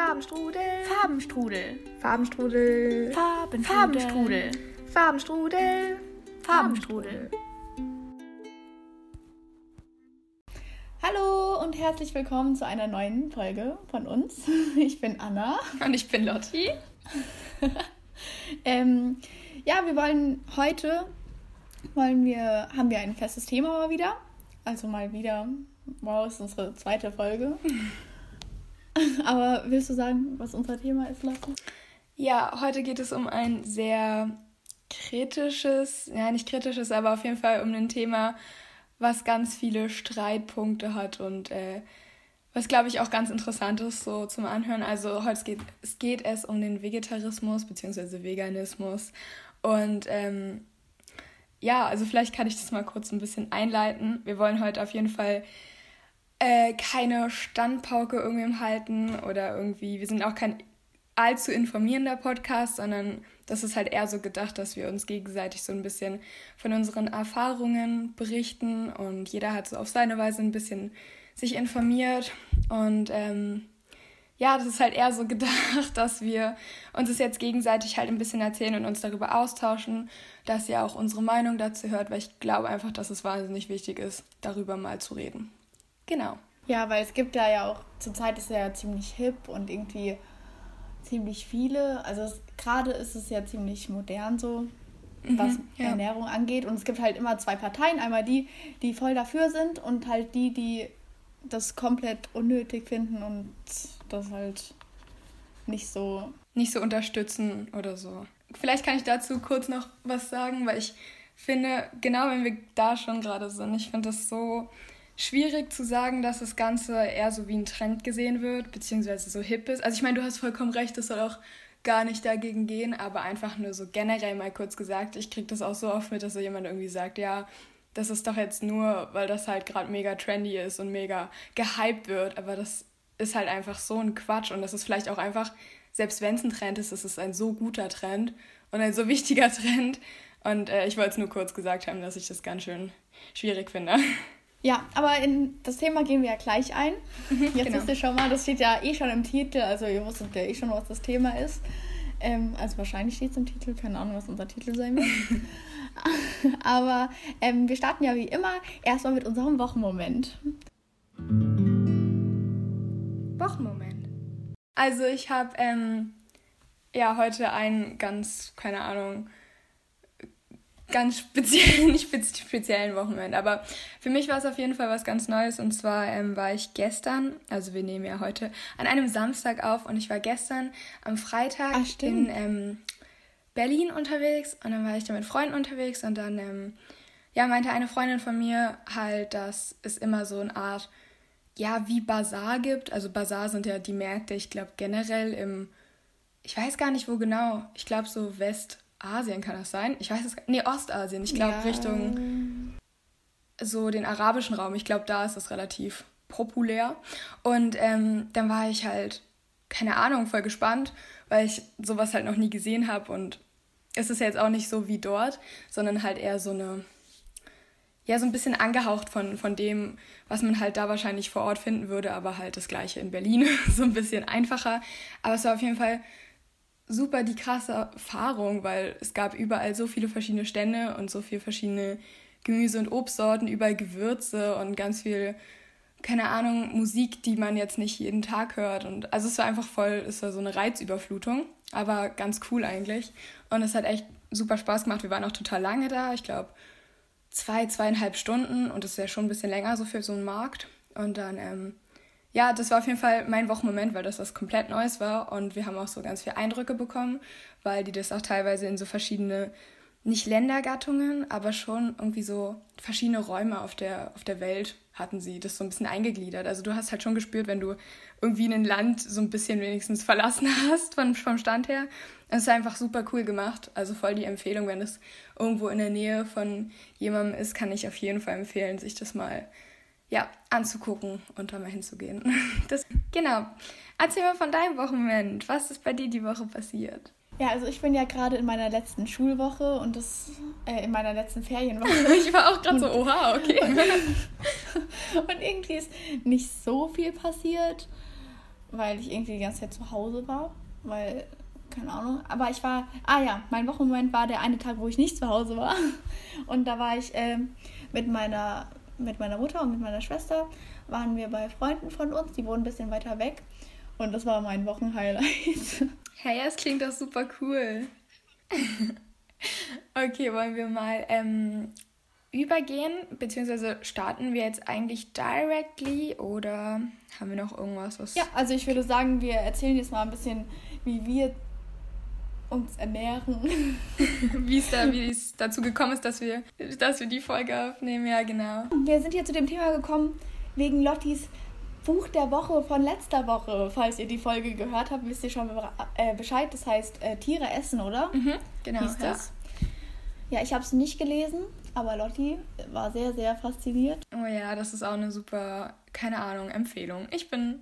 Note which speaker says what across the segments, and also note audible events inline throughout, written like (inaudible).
Speaker 1: Farbenstrudel.
Speaker 2: Farbenstrudel.
Speaker 1: Farbenstrudel.
Speaker 2: Farbenstrudel.
Speaker 1: Farbenstrudel. Farbenstrudel. Farbenstrudel.
Speaker 2: Hallo und herzlich willkommen zu einer neuen Folge von uns. (laughs) Ich bin Anna.
Speaker 1: Und ich bin Lotti. (laughs)
Speaker 2: ähm, ja, wir wollen heute wollen wir, haben wir ein festes Thema mal wieder. Also mal wieder, wow, ist unsere zweite Folge. (laughs) Aber willst du sagen, was unser Thema ist, Lotti?
Speaker 1: Ja, heute geht es um ein sehr kritisches, ja nicht kritisches, aber auf jeden Fall um ein Thema, was ganz viele Streitpunkte hat und äh, was glaube ich auch ganz interessant ist so zum Anhören. Also heute geht es geht es um den Vegetarismus bzw. Veganismus und ähm, ja, also vielleicht kann ich das mal kurz ein bisschen einleiten. Wir wollen heute auf jeden Fall äh, keine Standpauke irgendwem halten oder irgendwie, wir sind auch kein allzu informierender Podcast, sondern das ist halt eher so gedacht, dass wir uns gegenseitig so ein bisschen von unseren Erfahrungen berichten und jeder hat so auf seine Weise ein bisschen sich informiert und ähm, ja, das ist halt eher so (laughs) gedacht, dass wir uns das jetzt gegenseitig halt ein bisschen erzählen und uns darüber austauschen, dass ihr auch unsere Meinung dazu hört, weil ich glaube einfach, dass es wahnsinnig wichtig ist, darüber mal zu reden. Genau.
Speaker 2: Ja, weil es gibt da ja auch, zurzeit ist ja ziemlich hip und irgendwie ziemlich viele, also gerade ist es ja ziemlich modern so, was mhm, ja. Ernährung angeht. Und es gibt halt immer zwei Parteien, einmal die, die voll dafür sind und halt die, die das komplett unnötig finden und das halt nicht so.
Speaker 1: Nicht so unterstützen oder so. Vielleicht kann ich dazu kurz noch was sagen, weil ich finde, genau wenn wir da schon gerade sind, ich finde das so schwierig zu sagen, dass das Ganze eher so wie ein Trend gesehen wird, beziehungsweise so hip ist. Also ich meine, du hast vollkommen recht, das soll auch gar nicht dagegen gehen, aber einfach nur so generell mal kurz gesagt, ich kriege das auch so oft mit, dass so jemand irgendwie sagt, ja, das ist doch jetzt nur, weil das halt gerade mega trendy ist und mega gehypt wird, aber das ist halt einfach so ein Quatsch und das ist vielleicht auch einfach, selbst wenn es ein Trend ist, ist es ein so guter Trend und ein so wichtiger (laughs) Trend. Und äh, ich wollte es nur kurz gesagt haben, dass ich das ganz schön schwierig finde.
Speaker 2: Ja, aber in das Thema gehen wir ja gleich ein. Mhm, Jetzt genau. wisst ihr schon mal, das steht ja eh schon im Titel, also ihr wusstet ja eh schon, was das Thema ist. Ähm, also wahrscheinlich steht es im Titel, keine Ahnung, was unser Titel sein wird. (laughs) aber ähm, wir starten ja wie immer erstmal mit unserem Wochenmoment.
Speaker 1: Wochenmoment. Also ich habe ähm, ja heute einen ganz, keine Ahnung, ganz speziellen, (laughs) nicht speziellen Wochenende. Aber für mich war es auf jeden Fall was ganz Neues. Und zwar ähm, war ich gestern, also wir nehmen ja heute an einem Samstag auf und ich war gestern am Freitag Ach, in ähm, Berlin unterwegs und dann war ich da mit Freunden unterwegs und dann ähm, ja, meinte eine Freundin von mir halt, dass es immer so eine Art, ja, wie Bazar gibt. Also Bazar sind ja die Märkte, ich glaube generell im, ich weiß gar nicht wo genau, ich glaube so West. Asien kann das sein? Ich weiß es gar nicht. Nee, Ostasien. Ich glaube ja. Richtung so den arabischen Raum. Ich glaube, da ist das relativ populär. Und ähm, dann war ich halt, keine Ahnung, voll gespannt, weil ich sowas halt noch nie gesehen habe. Und es ist ja jetzt auch nicht so wie dort, sondern halt eher so eine, ja, so ein bisschen angehaucht von, von dem, was man halt da wahrscheinlich vor Ort finden würde, aber halt das gleiche in Berlin. (laughs) so ein bisschen einfacher. Aber es war auf jeden Fall super die krasse Erfahrung, weil es gab überall so viele verschiedene Stände und so viele verschiedene Gemüse- und Obstsorten, überall Gewürze und ganz viel, keine Ahnung, Musik, die man jetzt nicht jeden Tag hört. Und also es war einfach voll, es war so eine Reizüberflutung, aber ganz cool eigentlich. Und es hat echt super Spaß gemacht. Wir waren auch total lange da, ich glaube zwei, zweieinhalb Stunden und das ist ja schon ein bisschen länger so für so einen Markt. Und dann ähm, ja, das war auf jeden Fall mein Wochenmoment, weil das was komplett Neues war und wir haben auch so ganz viele Eindrücke bekommen, weil die das auch teilweise in so verschiedene, nicht Ländergattungen, aber schon irgendwie so verschiedene Räume auf der, auf der Welt hatten sie das so ein bisschen eingegliedert. Also du hast halt schon gespürt, wenn du irgendwie ein Land so ein bisschen wenigstens verlassen (laughs) hast von, vom Stand her. Es ist einfach super cool gemacht. Also voll die Empfehlung, wenn es irgendwo in der Nähe von jemandem ist, kann ich auf jeden Fall empfehlen, sich das mal ja, anzugucken und da mal hinzugehen. (laughs) Das, genau. Erzähl mal von deinem Wochenende. Was ist bei dir die Woche passiert?
Speaker 2: Ja, also ich bin ja gerade in meiner letzten Schulwoche und das äh, in meiner letzten Ferienwoche. (laughs)
Speaker 1: ich war auch gerade so, oha, okay. (laughs)
Speaker 2: und irgendwie ist nicht so viel passiert. weil ich irgendwie die ganze Zeit zu Hause war, weil keine Ahnung. Aber ich war, ah ja, mein Wochenmoment war der eine Tag, wo ich nicht zu Hause war. Und da war ich äh, mit, meiner, mit meiner Mutter und mit meiner Schwester, waren wir bei Freunden von uns, die wohnen ein bisschen weiter weg. Und das war mein Wochenhighlight. (laughs)
Speaker 1: Hey, es klingt doch super cool. (laughs) okay, wollen wir mal ähm, übergehen, beziehungsweise starten wir jetzt eigentlich directly oder haben wir noch irgendwas, was...
Speaker 2: Ja, also ich würde sagen, wir erzählen jetzt mal ein bisschen, wie wir uns ernähren. (laughs)
Speaker 1: wie es da, wie es dazu gekommen ist, dass wir, dass wir die Folge aufnehmen, ja genau.
Speaker 2: Wir sind hier zu dem Thema gekommen wegen Lottis Buch der Woche von letzter Woche. Falls ihr die Folge gehört habt, wisst ihr schon äh, Bescheid. Das heißt äh, Tiere essen, oder?
Speaker 1: Mhm, genau. Hieß das?
Speaker 2: Ja, ja ich habe es nicht gelesen, aber Lotti war sehr, sehr fasziniert.
Speaker 1: Oh ja, das ist auch eine super, keine Ahnung, Empfehlung. Ich bin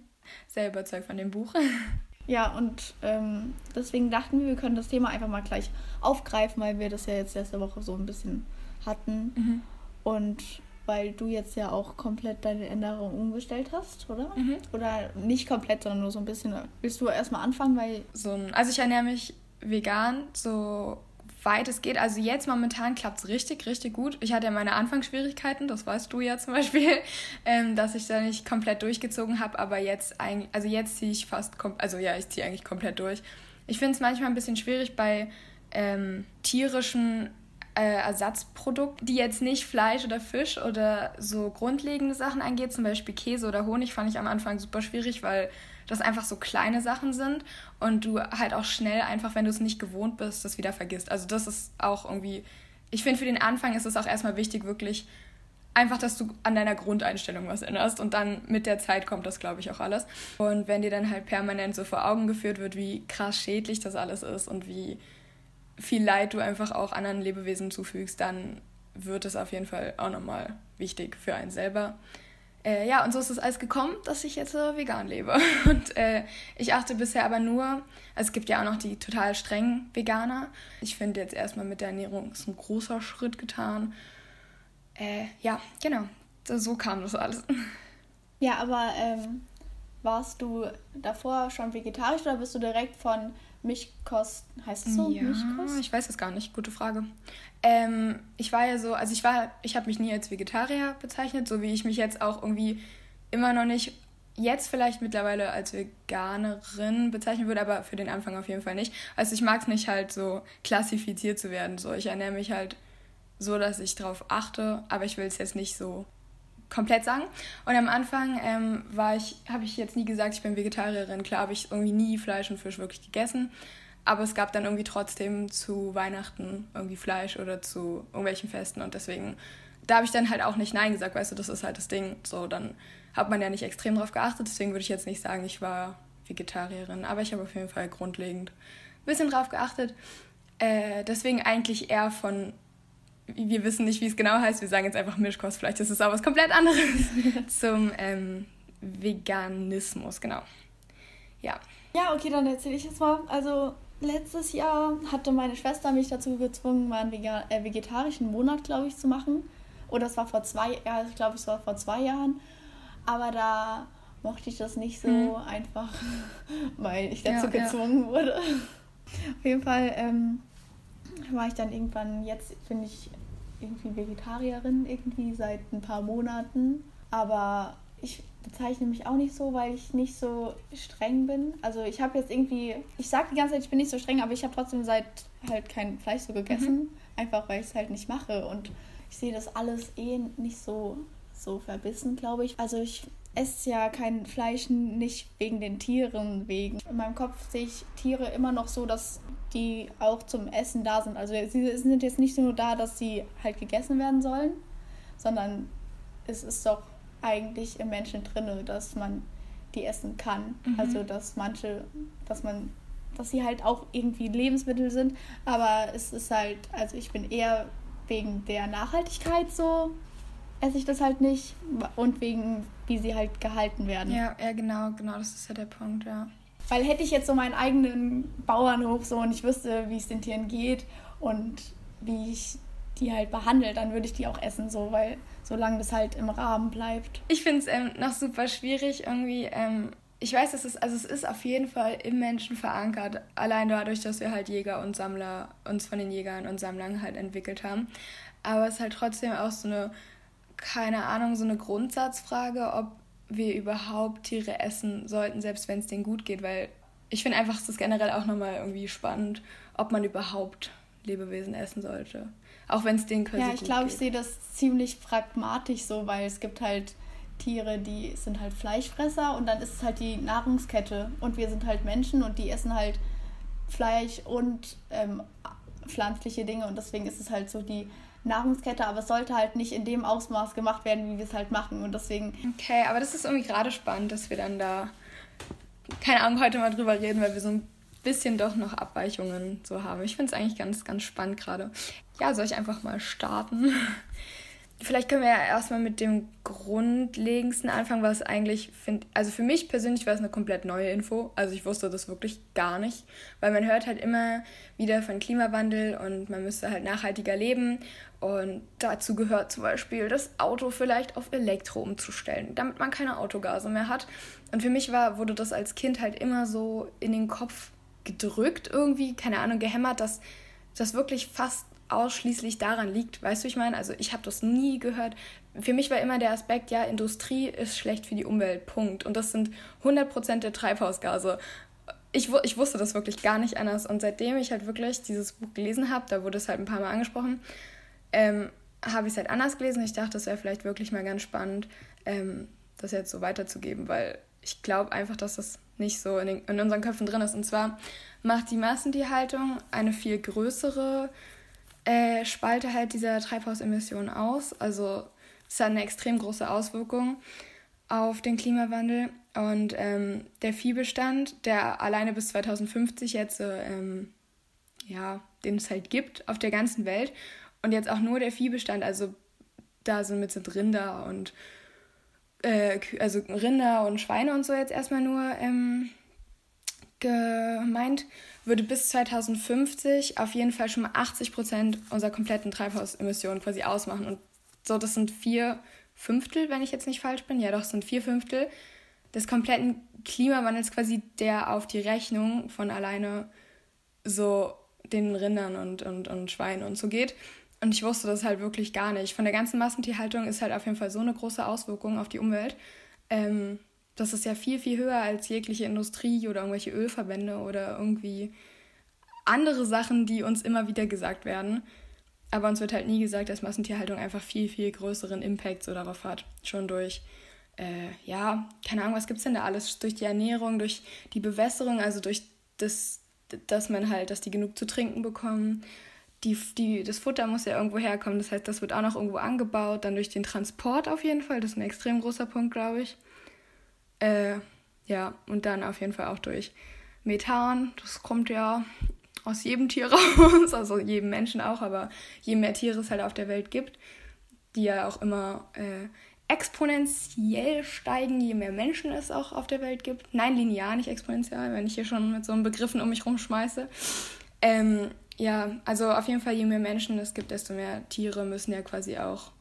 Speaker 1: sehr überzeugt von dem Buch. (laughs)
Speaker 2: Ja, und ähm, deswegen dachten wir, wir können das Thema einfach mal gleich aufgreifen, weil wir das ja jetzt letzte Woche so ein bisschen hatten. Mhm. Und weil du jetzt ja auch komplett deine Ernährung umgestellt hast, oder? Mhm. Oder nicht komplett, sondern nur so ein bisschen. Willst du erstmal anfangen, weil.
Speaker 1: So ein, also ich ernähre mich vegan, so weit es geht. Also jetzt momentan klappt es richtig, richtig gut. Ich hatte ja meine Anfangsschwierigkeiten, das weißt du ja zum Beispiel, (laughs) ähm, dass ich da nicht komplett durchgezogen habe, aber jetzt eigentlich, also jetzt ziehe ich fast, also ja, ich ziehe eigentlich komplett durch. Ich finde es manchmal ein bisschen schwierig bei ähm, tierischen äh, Ersatzprodukten, die jetzt nicht Fleisch oder Fisch oder so grundlegende Sachen angeht, zum Beispiel Käse oder Honig, fand ich am Anfang super schwierig, weil das einfach so kleine Sachen sind und du halt auch schnell einfach, wenn du es nicht gewohnt bist, das wieder vergisst. Also das ist auch irgendwie, ich finde für den Anfang ist es auch erstmal wichtig, wirklich einfach, dass du an deiner Grundeinstellung was änderst und dann mit der Zeit kommt das, glaube ich, auch alles. Und wenn dir dann halt permanent so vor Augen geführt wird, wie krass schädlich das alles ist und wie viel Leid du einfach auch anderen Lebewesen zufügst, dann wird es auf jeden Fall auch nochmal wichtig für einen selber. Äh, ja, und so ist es alles gekommen, dass ich jetzt äh, vegan lebe. (laughs) Und äh, ich achte bisher aber nur, also es gibt ja auch noch die total strengen Veganer. Ich finde jetzt erstmal mit der Ernährung ist ein großer Schritt getan. Äh, ja, genau, so kam das alles.
Speaker 2: Ja, aber ähm, warst du davor schon vegetarisch oder bist du direkt von Milchkost, heißt es so?
Speaker 1: Ja, Milchkost? ich weiß es gar nicht, gute Frage. Ähm, ich war ja so, also ich war, ich habe mich nie als Vegetarier bezeichnet, so wie ich mich jetzt auch irgendwie immer noch nicht, jetzt vielleicht mittlerweile als Veganerin bezeichnen würde, aber für den Anfang auf jeden Fall nicht. Also ich mag es nicht halt so klassifiziert zu werden, so ich ernähre mich halt so, dass ich darauf achte, aber ich will es jetzt nicht so komplett sagen. Und am Anfang ähm, war ich, habe ich jetzt nie gesagt, ich bin Vegetarierin. Klar habe ich irgendwie nie Fleisch und Fisch wirklich gegessen. Aber es gab dann irgendwie trotzdem zu Weihnachten irgendwie Fleisch oder zu irgendwelchen Festen. Und deswegen, da habe ich dann halt auch nicht Nein gesagt, weißt du, das ist halt das Ding. So, dann hat man ja nicht extrem drauf geachtet. Deswegen würde ich jetzt nicht sagen, ich war Vegetarierin. Aber ich habe auf jeden Fall grundlegend ein bisschen drauf geachtet. Äh, deswegen eigentlich eher von wir wissen nicht, wie es genau heißt, wir sagen jetzt einfach Mischkost, vielleicht ist es auch was komplett anderes, (laughs) zum ähm, Veganismus, genau. Ja.
Speaker 2: Ja, okay, dann erzähle ich jetzt mal. Also letztes Jahr hatte meine Schwester mich dazu gezwungen, mal einen Vegan äh, vegetarischen Monat, glaube ich, zu machen. Oder es war vor zwei, ja, ich glaube, es war vor zwei Jahren. Aber da mochte ich das nicht so hm. einfach, (laughs) weil ich dazu ja, gezwungen ja. wurde. (laughs) Auf jeden Fall ähm, war ich dann irgendwann, jetzt bin ich irgendwie Vegetarierin, irgendwie seit ein paar Monaten. Aber ich bezeichne mich auch nicht so, weil ich nicht so streng bin. Also ich habe jetzt irgendwie, ich sage die ganze Zeit, ich bin nicht so streng, aber ich habe trotzdem seit halt kein Fleisch so gegessen. Mhm. Einfach weil ich es halt nicht mache. Und ich sehe das alles eh nicht so, so verbissen, glaube ich. Also ich esse ja kein Fleisch nicht wegen den Tieren wegen. In meinem Kopf sehe ich Tiere immer noch so, dass die auch zum Essen da sind. Also sie sind jetzt nicht nur da, dass sie halt gegessen werden sollen, sondern es ist doch eigentlich im Menschen drin, dass man die essen kann. Mhm. Also dass manche, dass man, dass sie halt auch irgendwie Lebensmittel sind, aber es ist halt, also ich bin eher wegen der Nachhaltigkeit so esse ich das halt nicht und wegen wie sie halt gehalten werden.
Speaker 1: Ja, ja, genau, genau, das ist ja der Punkt, ja.
Speaker 2: Weil hätte ich jetzt so meinen eigenen Bauernhof so und ich wüsste, wie es den Tieren geht und wie ich die halt behandle, dann würde ich die auch essen, so, weil solange das halt im Rahmen bleibt.
Speaker 1: Ich finde es ähm, noch super schwierig, irgendwie, ähm, ich weiß, es ist, also es ist auf jeden Fall im Menschen verankert, allein dadurch, dass wir halt Jäger und Sammler, uns von den Jägern und Sammlern halt entwickelt haben. Aber es ist halt trotzdem auch so eine, keine Ahnung, so eine Grundsatzfrage, ob wir überhaupt Tiere essen sollten, selbst wenn es denen gut geht, weil ich finde einfach, es ist generell auch nochmal irgendwie spannend, ob man überhaupt Lebewesen essen sollte. Auch wenn es denen
Speaker 2: quasi Ja, ich glaube, ich sehe das ziemlich pragmatisch so, weil es gibt halt Tiere, die sind halt Fleischfresser und dann ist es halt die Nahrungskette. Und wir sind halt Menschen und die essen halt Fleisch und ähm, pflanzliche Dinge und deswegen ist es halt so die Nahrungskette, aber es sollte halt nicht in dem Ausmaß gemacht werden, wie wir es halt machen und deswegen.
Speaker 1: Okay, aber das ist irgendwie gerade spannend, dass wir dann da, keine Ahnung, heute mal drüber reden, weil wir so ein bisschen doch noch Abweichungen so haben. Ich finde es eigentlich ganz, ganz spannend gerade. Ja, soll ich einfach mal starten? (laughs) Vielleicht können wir ja erstmal mit dem Grundlegendsten anfangen, was eigentlich, find, also für mich persönlich war es eine komplett neue Info. Also ich wusste das wirklich gar nicht, weil man hört halt immer wieder von Klimawandel und man müsste halt nachhaltiger leben. Und dazu gehört zum Beispiel, das Auto vielleicht auf Elektro umzustellen, damit man keine Autogase mehr hat. Und für mich war, wurde das als Kind halt immer so in den Kopf gedrückt, irgendwie, keine Ahnung, gehämmert, dass das wirklich fast ausschließlich daran liegt. Weißt du, ich meine, also ich habe das nie gehört. Für mich war immer der Aspekt, ja, Industrie ist schlecht für die Umwelt, Punkt. Und das sind 100% der Treibhausgase. Ich, ich wusste das wirklich gar nicht anders. Und seitdem ich halt wirklich dieses Buch gelesen habe, da wurde es halt ein paar Mal angesprochen, ähm, habe ich es halt anders gelesen. Ich dachte, es wäre vielleicht wirklich mal ganz spannend, ähm, das jetzt so weiterzugeben, weil ich glaube einfach, dass das nicht so in, den, in unseren Köpfen drin ist. Und zwar macht die Massentierhaltung eine viel größere äh, Spalte halt dieser Treibhausemissionen aus. Also es hat eine extrem große Auswirkung auf den Klimawandel. Und ähm, der Viehbestand, der alleine bis 2050 jetzt, ähm, ja, den es halt gibt auf der ganzen Welt. Und jetzt auch nur der Viehbestand, also da sind mit sind Rinder und äh, also Rinder und Schweine und so jetzt erstmal nur ähm, gemeint, würde bis 2050 auf jeden Fall schon mal 80 Prozent unserer kompletten Treibhausemissionen quasi ausmachen. Und so, das sind vier Fünftel, wenn ich jetzt nicht falsch bin. Ja, doch, sind vier Fünftel des kompletten Klimawandels quasi, der auf die Rechnung von alleine so den Rindern und, und, und Schweinen und so geht. Und ich wusste das halt wirklich gar nicht. Von der ganzen Massentierhaltung ist halt auf jeden Fall so eine große Auswirkung auf die Umwelt. Ähm, das ist ja viel, viel höher als jegliche Industrie oder irgendwelche Ölverbände oder irgendwie andere Sachen, die uns immer wieder gesagt werden. Aber uns wird halt nie gesagt, dass Massentierhaltung einfach viel, viel größeren Impact so darauf hat. Schon durch, äh, ja, keine Ahnung, was gibt es denn da alles? Durch die Ernährung, durch die Bewässerung, also durch das, dass man halt, dass die genug zu trinken bekommen. Die, die, das Futter muss ja irgendwo herkommen, das heißt, das wird auch noch irgendwo angebaut. Dann durch den Transport auf jeden Fall, das ist ein extrem großer Punkt, glaube ich. Äh, ja, und dann auf jeden Fall auch durch Methan. Das kommt ja aus jedem Tier (laughs) raus, also jedem Menschen auch, aber je mehr Tiere es halt auf der Welt gibt, die ja auch immer äh, exponentiell steigen, je mehr Menschen es auch auf der Welt gibt. Nein, linear, nicht exponentiell, wenn ich hier schon mit so einem Begriffen um mich rumschmeiße. Ähm, ja, also auf jeden Fall, je mehr Menschen es gibt, desto mehr Tiere müssen ja quasi auch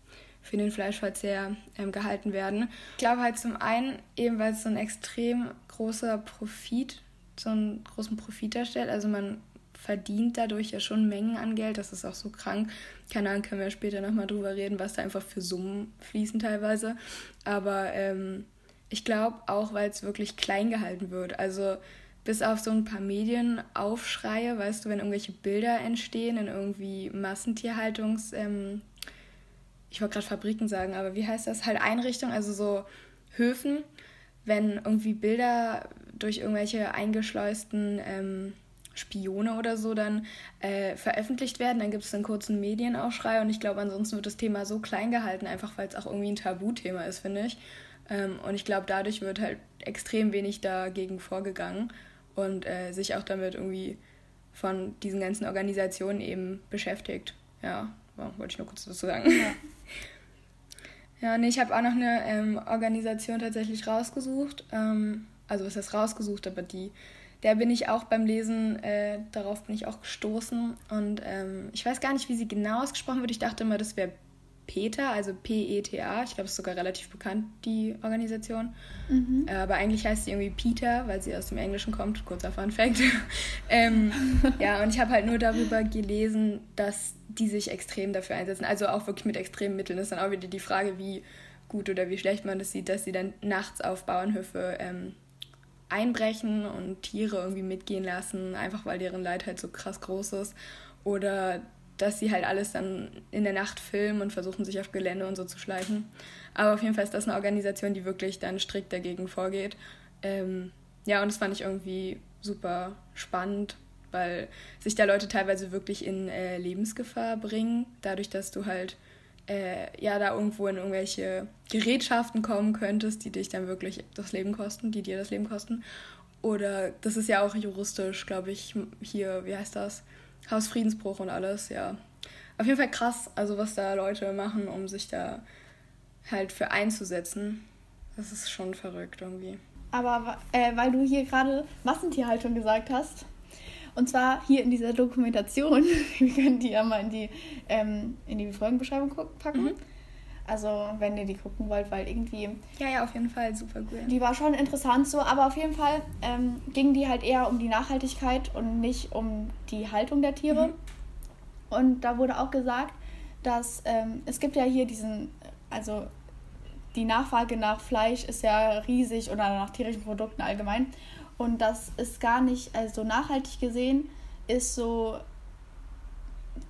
Speaker 1: für den Fleischverzehr ähm, gehalten werden. Ich glaube halt zum einen, eben weil es so ein extrem großer Profit, so einen großen Profit darstellt. Also man verdient dadurch ja schon Mengen an Geld. Das ist auch so krank. Keine Ahnung, können wir später nochmal drüber reden, was da einfach für Summen fließen teilweise. Aber ähm, ich glaube auch, weil es wirklich klein gehalten wird. Also bis auf so ein paar Medienaufschreie, weißt du, wenn irgendwelche Bilder entstehen in irgendwie Massentierhaltungs- ähm, ich wollte gerade Fabriken sagen, aber wie heißt das? Halt Einrichtungen, also so Höfen, wenn irgendwie Bilder durch irgendwelche eingeschleusten ähm, Spione oder so dann äh, veröffentlicht werden, dann gibt es einen kurzen Medienaufschrei und ich glaube, ansonsten wird das Thema so klein gehalten, einfach weil es auch irgendwie ein Tabuthema ist, finde ich. Ähm, und ich glaube, dadurch wird halt extrem wenig dagegen vorgegangen und äh, sich auch damit irgendwie von diesen ganzen Organisationen eben beschäftigt. Ja, wollte ich nur kurz dazu sagen. Ja. (laughs) Ja, nee, ich habe auch noch eine ähm, Organisation tatsächlich rausgesucht. Ähm, also was heißt rausgesucht, aber die, der bin ich auch beim Lesen, äh, darauf bin ich auch gestoßen. Und ähm, ich weiß gar nicht, wie sie genau ausgesprochen wird. Ich dachte immer, das wäre PETA, also P-E-T-A. Ich glaube, es ist sogar relativ bekannt, die Organisation. Mhm. Äh, aber eigentlich heißt sie irgendwie Peter, weil sie aus dem Englischen kommt. Kurzer Fun Fact. (laughs) ähm, (laughs) ja, und ich habe halt nur darüber gelesen, dass die sich extrem dafür einsetzen. Also auch wirklich mit extremen Mitteln. Das ist dann auch wieder die Frage, wie gut oder wie schlecht man das sieht, dass sie dann nachts auf Bauernhöfe ähm, einbrechen und Tiere irgendwie mitgehen lassen, einfach weil deren Leid halt so krass groß ist. Oder dass sie halt alles dann in der Nacht filmen und versuchen, sich auf Gelände und so zu schleichen. Aber auf jeden Fall ist das eine Organisation, die wirklich dann strikt dagegen vorgeht. Ähm, ja, und das fand ich irgendwie super spannend, weil sich da Leute teilweise wirklich in äh, Lebensgefahr bringen, dadurch, dass du halt äh, ja da irgendwo in irgendwelche Gerätschaften kommen könntest, die dich dann wirklich das Leben kosten, die dir das Leben kosten. Oder das ist ja auch juristisch, glaube ich, hier, wie heißt das? Hausfriedensbruch und alles, ja. Auf jeden Fall krass, also was da Leute machen, um sich da halt für einzusetzen. Das ist schon verrückt irgendwie.
Speaker 2: Aber äh, weil du hier gerade Massentierhaltung gesagt hast, und zwar hier in dieser Dokumentation, (laughs) wir können die ja mal in die, ähm, in die Folgenbeschreibung packen. Mhm. Also, wenn ihr die gucken wollt, weil irgendwie.
Speaker 1: Ja, ja, auf jeden Fall super cool.
Speaker 2: Die war schon interessant so, aber auf jeden Fall ähm, ging die halt eher um die Nachhaltigkeit und nicht um die Haltung der Tiere. Mhm. Und da wurde auch gesagt, dass ähm, es gibt ja hier diesen, also die Nachfrage nach Fleisch ist ja riesig oder nach tierischen Produkten allgemein. Und das ist gar nicht, also nachhaltig gesehen, ist so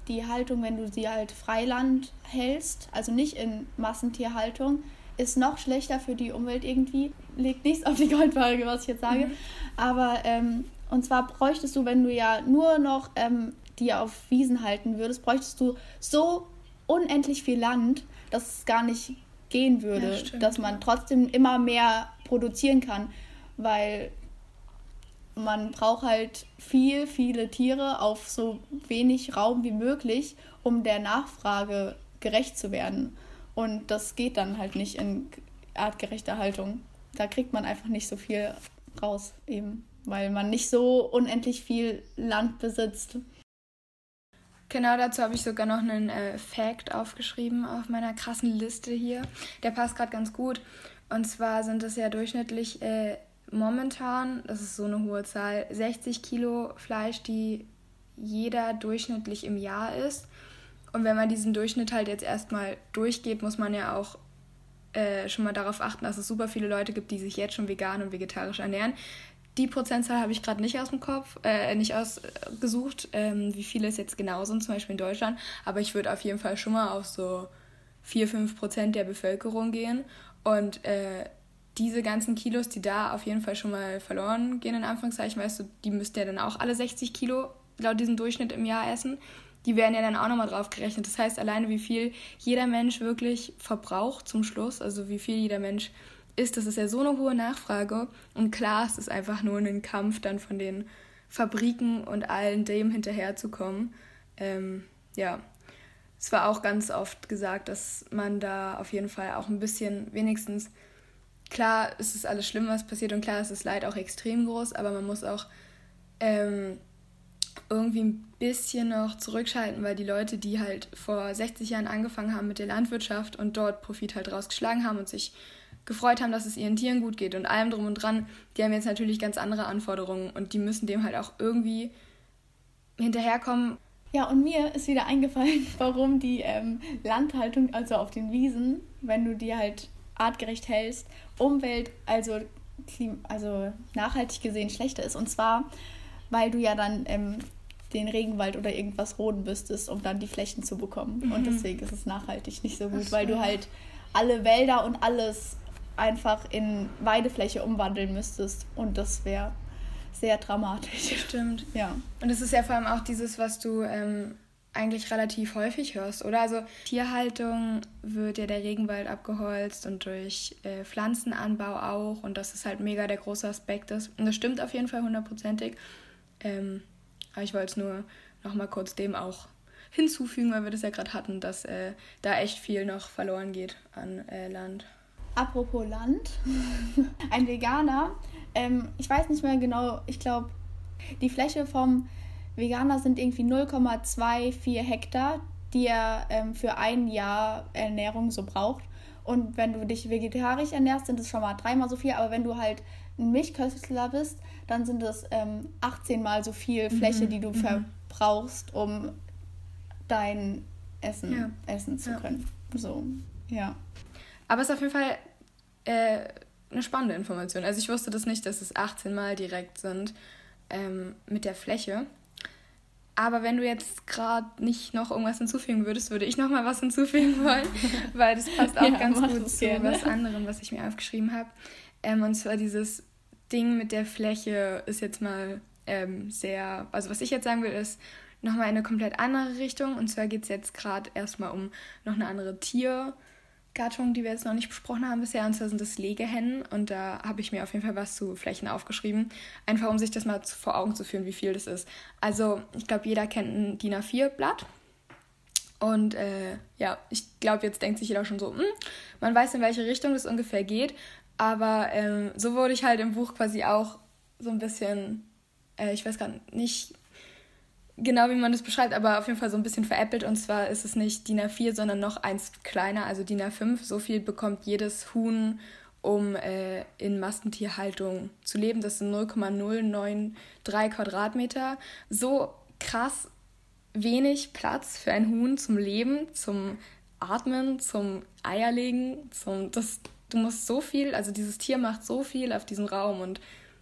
Speaker 2: die Haltung, wenn du sie halt Freiland hältst, also nicht in Massentierhaltung, ist noch schlechter für die Umwelt irgendwie. Legt nichts auf die Goldwaage, was ich jetzt sage. Mhm. Aber, ähm, und zwar bräuchtest du, wenn du ja nur noch ähm, die auf Wiesen halten würdest, bräuchtest du so unendlich viel Land, dass es gar nicht gehen würde, ja, dass man trotzdem immer mehr produzieren kann, weil man braucht halt viel, viele Tiere auf so wenig Raum wie möglich, um der Nachfrage gerecht zu werden. Und das geht dann halt nicht in artgerechter Haltung. Da kriegt man einfach nicht so viel raus, eben, weil man nicht so unendlich viel Land besitzt.
Speaker 1: Genau dazu habe ich sogar noch einen äh, Fact aufgeschrieben auf meiner krassen Liste hier. Der passt gerade ganz gut. Und zwar sind es ja durchschnittlich äh, momentan, das ist so eine hohe Zahl, 60 Kilo Fleisch, die jeder durchschnittlich im Jahr isst. Und wenn man diesen Durchschnitt halt jetzt erstmal durchgeht, muss man ja auch äh, schon mal darauf achten, dass es super viele Leute gibt, die sich jetzt schon vegan und vegetarisch ernähren. Die Prozentzahl habe ich gerade nicht aus dem Kopf, äh, nicht ausgesucht, ähm, wie viele es jetzt genau sind, zum Beispiel in Deutschland. Aber ich würde auf jeden Fall schon mal auf so 4, 5 Prozent der Bevölkerung gehen. Und äh, diese ganzen Kilos, die da auf jeden Fall schon mal verloren gehen, in Anführungszeichen, weißt du, die müsst ihr dann auch alle 60 Kilo laut diesem Durchschnitt im Jahr essen. Die werden ja dann auch nochmal drauf gerechnet. Das heißt, alleine wie viel jeder Mensch wirklich verbraucht zum Schluss, also wie viel jeder Mensch isst, das ist ja so eine hohe Nachfrage. Und klar, es ist einfach nur ein Kampf dann von den Fabriken und allen dem hinterherzukommen. Ähm, ja, es war auch ganz oft gesagt, dass man da auf jeden Fall auch ein bisschen wenigstens klar ist es alles schlimm, was passiert und klar ist das Leid auch extrem groß, aber man muss auch ähm, irgendwie ein bisschen noch zurückschalten, weil die Leute, die halt vor 60 Jahren angefangen haben mit der Landwirtschaft und dort Profit halt rausgeschlagen haben und sich gefreut haben, dass es ihren Tieren gut geht und allem drum und dran, die haben jetzt natürlich ganz andere Anforderungen und die müssen dem halt auch irgendwie hinterherkommen.
Speaker 2: Ja, und mir ist wieder eingefallen, (laughs) warum die ähm, Landhaltung, also auf den Wiesen, wenn du die halt artgerecht hältst, Umwelt, also, also nachhaltig gesehen schlechter ist. Und zwar, weil du ja dann ähm, den Regenwald oder irgendwas roden müsstest, um dann die Flächen zu bekommen. Mhm. Und deswegen ist es nachhaltig nicht so gut, so. weil du halt alle Wälder und alles einfach in Weidefläche umwandeln müsstest. Und das wäre sehr dramatisch.
Speaker 1: Stimmt. Ja. Und es ist ja vor allem auch dieses, was du ähm, eigentlich relativ häufig hörst, oder? Also Tierhaltung wird ja der Regenwald abgeholzt und durch äh, Pflanzenanbau auch und das ist halt mega der große Aspekt ist. Und das stimmt auf jeden Fall hundertprozentig. Ähm, aber ich wollte es nur noch mal kurz dem auch hinzufügen, weil wir das ja gerade hatten, dass äh, da echt viel noch verloren geht an äh, Land.
Speaker 2: Apropos Land, (laughs) ein Veganer, ähm, ich weiß nicht mehr genau, ich glaube, die Fläche vom Veganer sind irgendwie 0,24 Hektar, die er ähm, für ein Jahr Ernährung so braucht. Und wenn du dich vegetarisch ernährst, sind es schon mal dreimal so viel. Aber wenn du halt ein Milchköstler bist, dann sind es ähm, 18 mal so viel Fläche, mhm. die du mhm. verbrauchst, um dein Essen ja. essen zu ja. können. So, ja.
Speaker 1: Aber es ist auf jeden Fall äh, eine spannende Information. Also ich wusste das nicht, dass es 18 Mal direkt sind ähm, mit der Fläche. Aber wenn du jetzt gerade nicht noch irgendwas hinzufügen würdest, würde ich noch mal was hinzufügen (laughs) wollen, weil das passt auch ja, ganz gut zu gerne. was anderem, was ich mir aufgeschrieben habe. Ähm, und zwar dieses Ding mit der Fläche ist jetzt mal ähm, sehr, also was ich jetzt sagen will, ist nochmal in eine komplett andere Richtung. Und zwar geht es jetzt gerade erstmal um noch eine andere Tier- Gattung, die wir jetzt noch nicht besprochen haben bisher, und zwar sind das Legehennen. Und da habe ich mir auf jeden Fall was zu Flächen aufgeschrieben, einfach um sich das mal vor Augen zu führen, wie viel das ist. Also, ich glaube, jeder kennt ein DIN A4-Blatt. Und äh, ja, ich glaube, jetzt denkt sich jeder schon so, hm, man weiß, in welche Richtung das ungefähr geht. Aber ähm, so wurde ich halt im Buch quasi auch so ein bisschen, äh, ich weiß gerade nicht genau, wie man das beschreibt, aber auf jeden Fall so ein bisschen veräppelt. Und zwar ist es nicht DIN A4, sondern noch eins kleiner, also DIN A5. So viel bekommt jedes Huhn, um äh, in Massentierhaltung zu leben. Das sind 0,093 Quadratmeter. So krass wenig Platz für ein Huhn zum Leben, zum Atmen, zum Eierlegen, zum das du musst so viel, also dieses Tier macht so viel auf diesem Raum und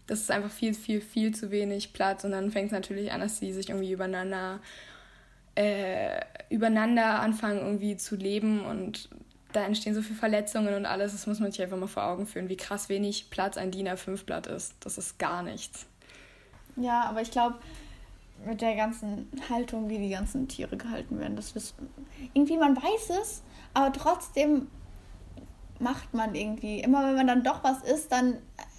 Speaker 1: das ist einfach viel, viel, viel zu wenig Platz. Und dann fängt es natürlich an, dass sie sich irgendwie übereinander, äh, übereinander anfangen irgendwie zu leben und da entstehen so viele Verletzungen und alles. Das muss man sich einfach mal vor Augen führen, wie krass wenig Platz ein DIN A5-Blatt ist. Das ist gar nichts.
Speaker 2: Ja, aber ich glaube, mit der ganzen Haltung, wie die ganzen Tiere gehalten werden, das ist irgendwie, man weiß es, aber trotzdem macht man irgendwie. Immer wenn man dann doch was isst, dann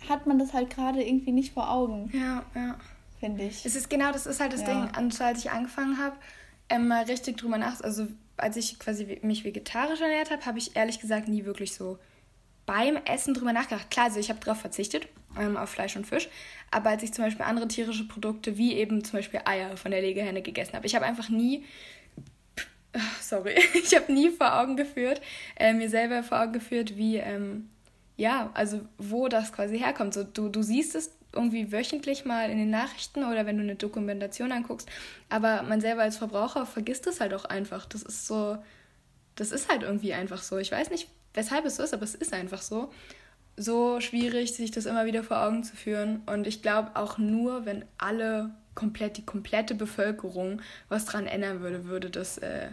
Speaker 2: hat man das halt gerade irgendwie nicht vor Augen.
Speaker 1: Ja, ja.
Speaker 2: Finde ich.
Speaker 1: Es ist genau, das ist halt das ja. Ding, als ich angefangen habe, ähm, mal richtig drüber nach. Also, als ich quasi mich vegetarisch ernährt habe, habe ich ehrlich gesagt nie wirklich so beim Essen drüber nachgedacht. Klar, also ich habe darauf verzichtet, ähm, auf Fleisch und Fisch. Aber als ich zum Beispiel andere tierische Produkte, wie eben zum Beispiel Eier von der Legehenne gegessen habe, ich habe einfach nie sorry, (laughs) ich habe nie vor Augen geführt, äh, mir selber vor Augen geführt, wie, ähm, ja, also wo das quasi herkommt. So, du, du siehst es irgendwie wöchentlich mal in den Nachrichten oder wenn du eine Dokumentation anguckst, aber man selber als Verbraucher vergisst es halt auch einfach. Das ist so, das ist halt irgendwie einfach so. Ich weiß nicht, weshalb es so ist, aber es ist einfach so. So schwierig, sich das immer wieder vor Augen zu führen. Und ich glaube auch nur, wenn alle komplett, die komplette Bevölkerung was dran ändern würde, würde das äh,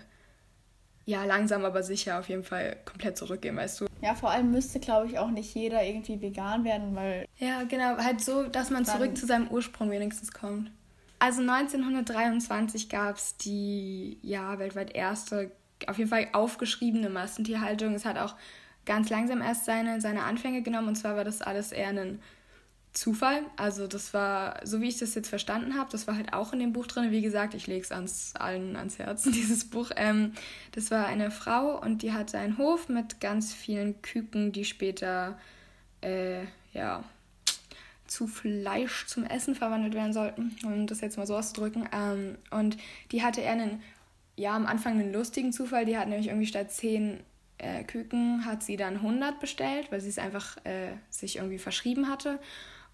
Speaker 1: ja, langsam aber sicher auf jeden Fall komplett zurückgehen, weißt du.
Speaker 2: Ja, vor allem müsste, glaube ich, auch nicht jeder irgendwie vegan werden, weil.
Speaker 1: Ja, genau, halt so, dass man zurück zu seinem Ursprung wenigstens kommt. Also 1923 gab es die, ja, weltweit erste, auf jeden Fall aufgeschriebene Massentierhaltung. Es hat auch ganz langsam erst seine, seine Anfänge genommen und zwar war das alles eher ein Zufall. Also das war, so wie ich das jetzt verstanden habe, das war halt auch in dem Buch drin. Wie gesagt, ich lege es ans, allen ans Herz, (laughs) dieses Buch. Ähm, das war eine Frau und die hatte einen Hof mit ganz vielen Küken, die später äh, ja, zu Fleisch zum Essen verwandelt werden sollten, um das jetzt mal so auszudrücken. Ähm, und die hatte eher einen, ja, am Anfang einen lustigen Zufall. Die hat nämlich irgendwie statt zehn äh, Küken hat sie dann 100 bestellt, weil sie es einfach äh, sich irgendwie verschrieben hatte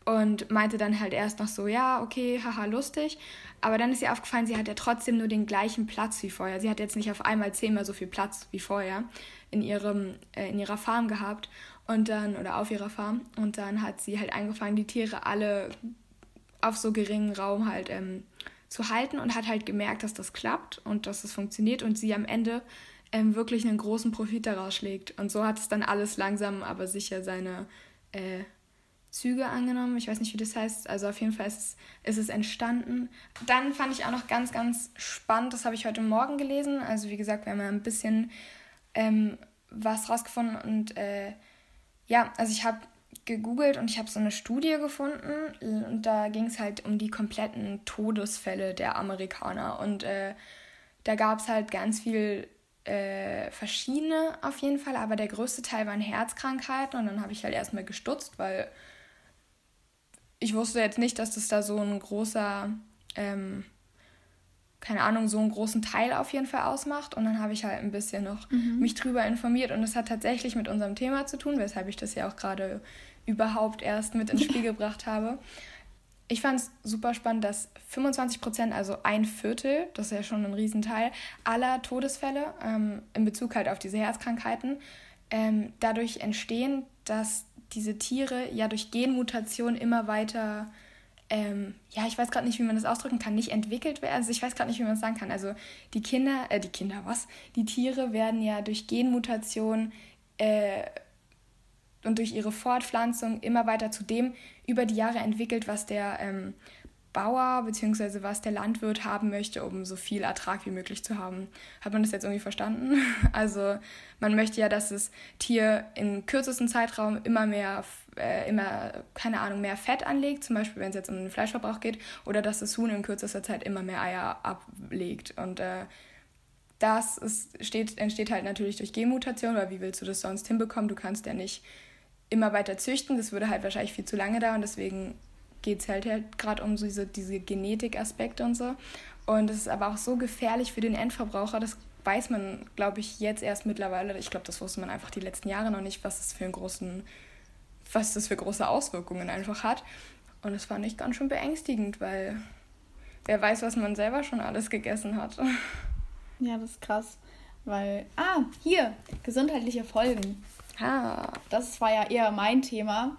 Speaker 1: und meinte dann halt erst noch so, ja, okay, haha, lustig. Aber dann ist ihr aufgefallen, sie hat ja trotzdem nur den gleichen Platz wie vorher. Sie hat jetzt nicht auf einmal zehnmal so viel Platz wie vorher in, ihrem, äh, in ihrer Farm gehabt und dann, oder auf ihrer Farm. Und dann hat sie halt angefangen, die Tiere alle auf so geringen Raum halt ähm, zu halten und hat halt gemerkt, dass das klappt und dass es funktioniert und sie am Ende ähm, wirklich einen großen Profit daraus schlägt. Und so hat es dann alles langsam, aber sicher seine äh, Züge angenommen. Ich weiß nicht, wie das heißt. Also auf jeden Fall ist es, ist es entstanden. Dann fand ich auch noch ganz, ganz spannend, das habe ich heute Morgen gelesen. Also wie gesagt, wir haben ja ein bisschen ähm, was rausgefunden. Und äh, ja, also ich habe gegoogelt und ich habe so eine Studie gefunden. Und da ging es halt um die kompletten Todesfälle der Amerikaner. Und äh, da gab es halt ganz viel äh, verschiedene auf jeden Fall, aber der größte Teil waren Herzkrankheiten und dann habe ich halt erstmal gestutzt, weil ich wusste jetzt nicht, dass das da so ein großer, ähm, keine Ahnung, so einen großen Teil auf jeden Fall ausmacht. Und dann habe ich halt ein bisschen noch mhm. mich drüber informiert. Und es hat tatsächlich mit unserem Thema zu tun, weshalb ich das ja auch gerade überhaupt erst mit ins Spiel (laughs) gebracht habe. Ich fand es super spannend, dass 25 Prozent, also ein Viertel, das ist ja schon ein Riesenteil, aller Todesfälle ähm, in Bezug halt auf diese Herzkrankheiten ähm, dadurch entstehen, dass diese Tiere ja durch Genmutation immer weiter ähm, ja, ich weiß gerade nicht, wie man das ausdrücken kann, nicht entwickelt werden. Also ich weiß gerade nicht, wie man das sagen kann. Also die Kinder, äh, die Kinder, was? Die Tiere werden ja durch Genmutation äh, und durch ihre Fortpflanzung immer weiter zu dem über die Jahre entwickelt, was der ähm, Bauer bzw. was der Landwirt haben möchte, um so viel Ertrag wie möglich zu haben. Hat man das jetzt irgendwie verstanden? (laughs) Also man möchte ja, dass das Tier in kürzestem Zeitraum immer mehr, äh, immer, keine Ahnung, mehr Fett anlegt, zum Beispiel wenn es jetzt um den Fleischverbrauch geht, oder dass das Huhn in kürzester Zeit immer mehr Eier ablegt. Und äh, das ist, steht, entsteht halt natürlich durch Genmutation, weil wie willst du das sonst hinbekommen? Du kannst ja nicht immer weiter züchten, das würde halt wahrscheinlich viel zu lange dauern, deswegen geht es halt, halt gerade um so diese, diese Genetikaspekte und so. Und es ist aber auch so gefährlich für den Endverbraucher, das weiß man, glaube ich, jetzt erst mittlerweile. Ich glaube, das wusste man einfach die letzten Jahre noch nicht, was es für einen großen, was das für große Auswirkungen einfach hat. Und das fand ich ganz schön beängstigend, weil wer weiß, was man selber schon alles gegessen hat.
Speaker 2: Ja, das ist krass. Weil, ah, hier, gesundheitliche Folgen. Ah. Das war ja eher mein Thema,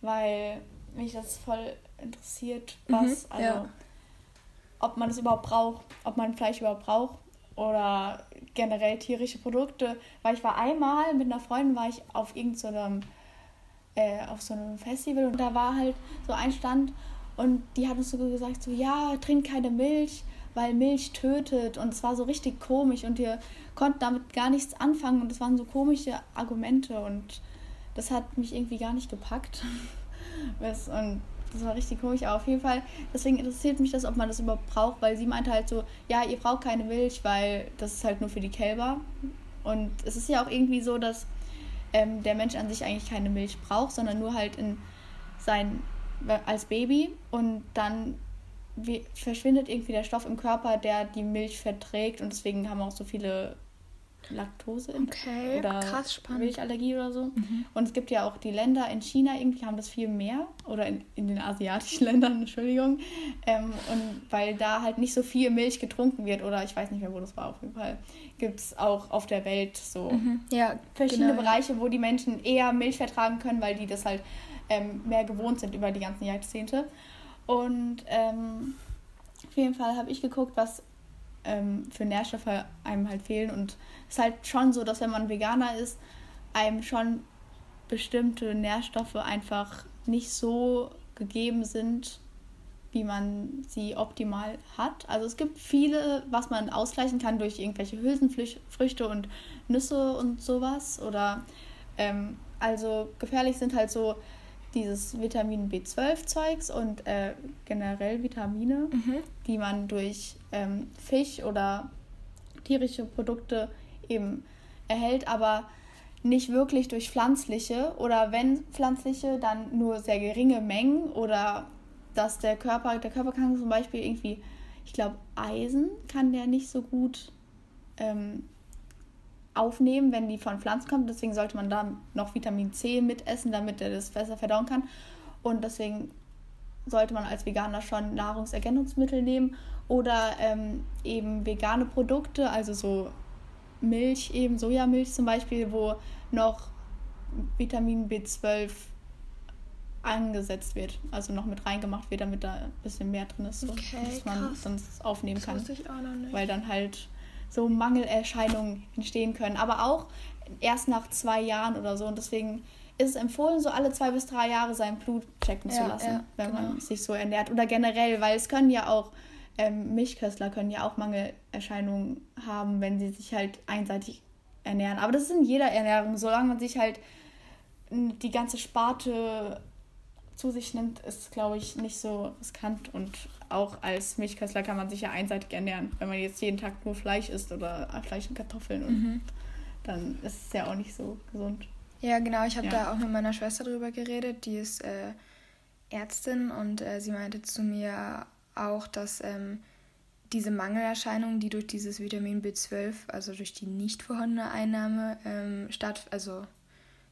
Speaker 2: weil mich das voll interessiert, mhm, was, mhm, also, ja. ob man es überhaupt braucht, ob man Fleisch überhaupt braucht oder generell tierische Produkte. Weil ich war einmal mit einer Freundin, war ich auf irgendeinem, so äh, auf so einem Festival und da war halt so ein Stand und die hat uns so gesagt, so, ja, trink keine Milch, weil Milch tötet und es war so richtig komisch und wir konnten damit gar nichts anfangen und es waren so komische Argumente und das hat mich irgendwie gar nicht gepackt. (laughs) Und das war richtig komisch, aber auf jeden Fall, deswegen interessiert mich das, ob man das überhaupt braucht, weil sie meinte halt so, ja, ihr braucht keine Milch, weil das ist halt nur für die Kälber. Und es ist ja auch irgendwie so, dass ähm, der Mensch an sich eigentlich keine Milch braucht, sondern nur halt in sein, als Baby und dann wie, verschwindet irgendwie der Stoff im Körper, der die Milch verträgt und deswegen haben auch so viele Laktose okay, oder krass spannend. Milchallergie oder so. Mhm. Und es gibt ja auch die Länder in China, irgendwie haben das viel mehr oder in, in den asiatischen (laughs) Ländern, Entschuldigung. Ähm, und weil da halt nicht so viel Milch getrunken wird oder ich weiß nicht mehr, wo das war, auf jeden Fall gibt es auch auf der Welt so mhm. ja, verschiedene genau, Bereiche, wo die Menschen eher Milch vertragen können, weil die das halt ähm, mehr gewohnt sind über die ganzen Jahrzehnte. Und ähm, auf jeden Fall habe ich geguckt, was ähm, für Nährstoffe einem halt fehlen. Und es ist halt schon so, dass wenn man Veganer ist, einem schon bestimmte Nährstoffe einfach nicht so gegeben sind, wie man sie optimal hat. Also es gibt viele, was man ausgleichen kann durch irgendwelche Hülsenfrüchte und Nüsse und sowas. Oder ähm, also gefährlich sind halt so dieses Vitamin B12-Zeugs und äh, generell Vitamine, mhm. die man durch ähm, Fisch oder tierische Produkte eben erhält, aber nicht wirklich durch pflanzliche oder wenn pflanzliche, dann nur sehr geringe Mengen oder dass der Körper, der Körper kann zum Beispiel irgendwie, ich glaube, Eisen kann der nicht so gut ähm, aufnehmen, wenn die von Pflanzen kommt. Deswegen sollte man da noch Vitamin C mitessen, damit er das besser verdauen kann. Und deswegen sollte man als Veganer schon Nahrungsergänzungsmittel nehmen oder ähm, eben vegane Produkte, also so Milch, eben Sojamilch zum Beispiel, wo noch Vitamin B12 angesetzt wird, also noch mit reingemacht wird, damit da ein bisschen mehr drin ist, so, okay, dass man krass. sonst aufnehmen das kann. Weil dann halt so Mangelerscheinungen entstehen können. Aber auch erst nach zwei Jahren oder so. Und deswegen ist es empfohlen, so alle zwei bis drei Jahre sein Blut checken ja, zu lassen, ja, wenn genau. man sich so ernährt. Oder generell, weil es können ja auch, ähm, Milchköstler können ja auch Mangelerscheinungen haben, wenn sie sich halt einseitig ernähren. Aber das ist in jeder Ernährung, solange man sich halt die ganze Sparte zu sich nimmt, ist, glaube ich, nicht so riskant. Und auch als Milchköstler kann man sich ja einseitig ernähren. Wenn man jetzt jeden Tag nur Fleisch isst oder Fleisch und Kartoffeln, und mhm. dann ist es ja auch nicht so gesund.
Speaker 1: Ja, genau. Ich habe ja. da auch mit meiner Schwester drüber geredet. Die ist äh, Ärztin und äh, sie meinte zu mir auch, dass ähm, diese Mangelerscheinungen, die durch dieses Vitamin B12, also durch die nicht vorhandene Einnahme ähm, statt, also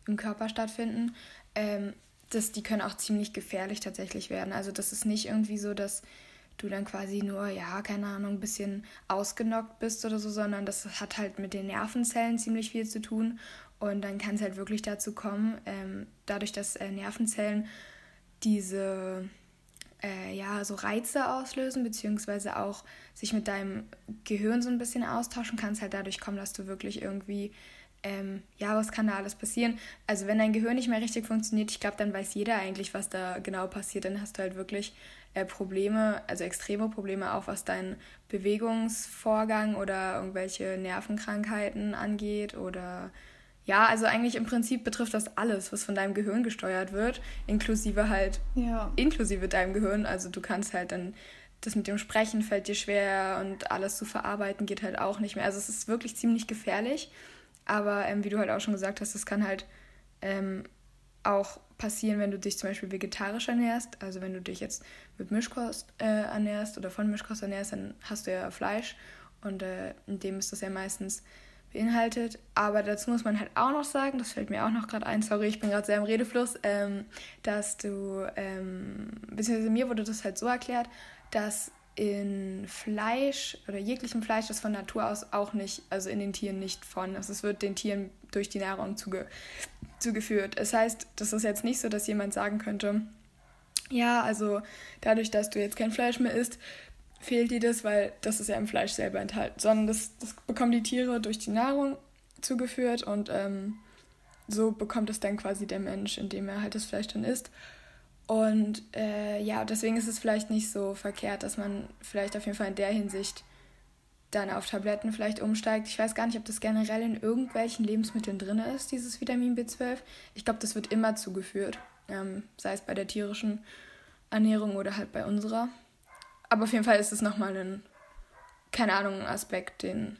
Speaker 1: im Körper stattfinden, ähm, das, die können auch ziemlich gefährlich tatsächlich werden. Also das ist nicht irgendwie so, dass du dann quasi nur, ja, keine Ahnung, ein bisschen ausgenockt bist oder so, sondern das hat halt mit den Nervenzellen ziemlich viel zu tun. Und dann kann es halt wirklich dazu kommen, ähm, dadurch, dass äh, Nervenzellen diese äh, ja, so Reize auslösen, beziehungsweise auch sich mit deinem Gehirn so ein bisschen austauschen, kann es halt dadurch kommen, dass du wirklich irgendwie, ähm, ja, was kann da alles passieren? Also wenn dein Gehirn nicht mehr richtig funktioniert, ich glaube, dann weiß jeder eigentlich, was da genau passiert. Dann hast du halt wirklich äh, Probleme, also extreme Probleme auch, was deinen Bewegungsvorgang oder irgendwelche Nervenkrankheiten angeht oder ja, also eigentlich im Prinzip betrifft das alles, was von deinem Gehirn gesteuert wird, inklusive halt, ja. inklusive deinem Gehirn. Also du kannst halt dann, das mit dem Sprechen fällt dir schwer und alles zu verarbeiten geht halt auch nicht mehr. Also es ist wirklich ziemlich gefährlich. Aber ähm, wie du halt auch schon gesagt hast, das kann halt ähm, auch passieren, wenn du dich zum Beispiel vegetarisch ernährst. Also wenn du dich jetzt mit Mischkost äh, ernährst oder von Mischkost ernährst, dann hast du ja Fleisch. Und äh, in dem ist das ja meistens beinhaltet. Aber dazu muss man halt auch noch sagen, das fällt mir auch noch gerade ein, sorry, ich bin gerade sehr im Redefluss, ähm, dass du, ähm, beziehungsweise mir wurde das halt so erklärt, dass in Fleisch oder jeglichem Fleisch, das von Natur aus auch nicht, also in den Tieren nicht von, also es wird den Tieren durch die Nahrung zuge zugeführt. Es das heißt, das ist jetzt nicht so, dass jemand sagen könnte, ja, also dadurch, dass du jetzt kein Fleisch mehr isst, fehlt dir das, weil das ist ja im Fleisch selber enthalten, sondern das, das bekommen die Tiere durch die Nahrung zugeführt und ähm, so bekommt es dann quasi der Mensch, indem er halt das Fleisch dann isst. Und äh, ja, deswegen ist es vielleicht nicht so verkehrt, dass man vielleicht auf jeden Fall in der Hinsicht dann auf Tabletten vielleicht umsteigt. Ich weiß gar nicht, ob das generell in irgendwelchen Lebensmitteln drin ist, dieses Vitamin B12. Ich glaube, das wird immer zugeführt, ähm, sei es bei der tierischen Ernährung oder halt bei unserer. Aber auf jeden Fall ist es nochmal ein, keine Ahnung, ein Aspekt, den,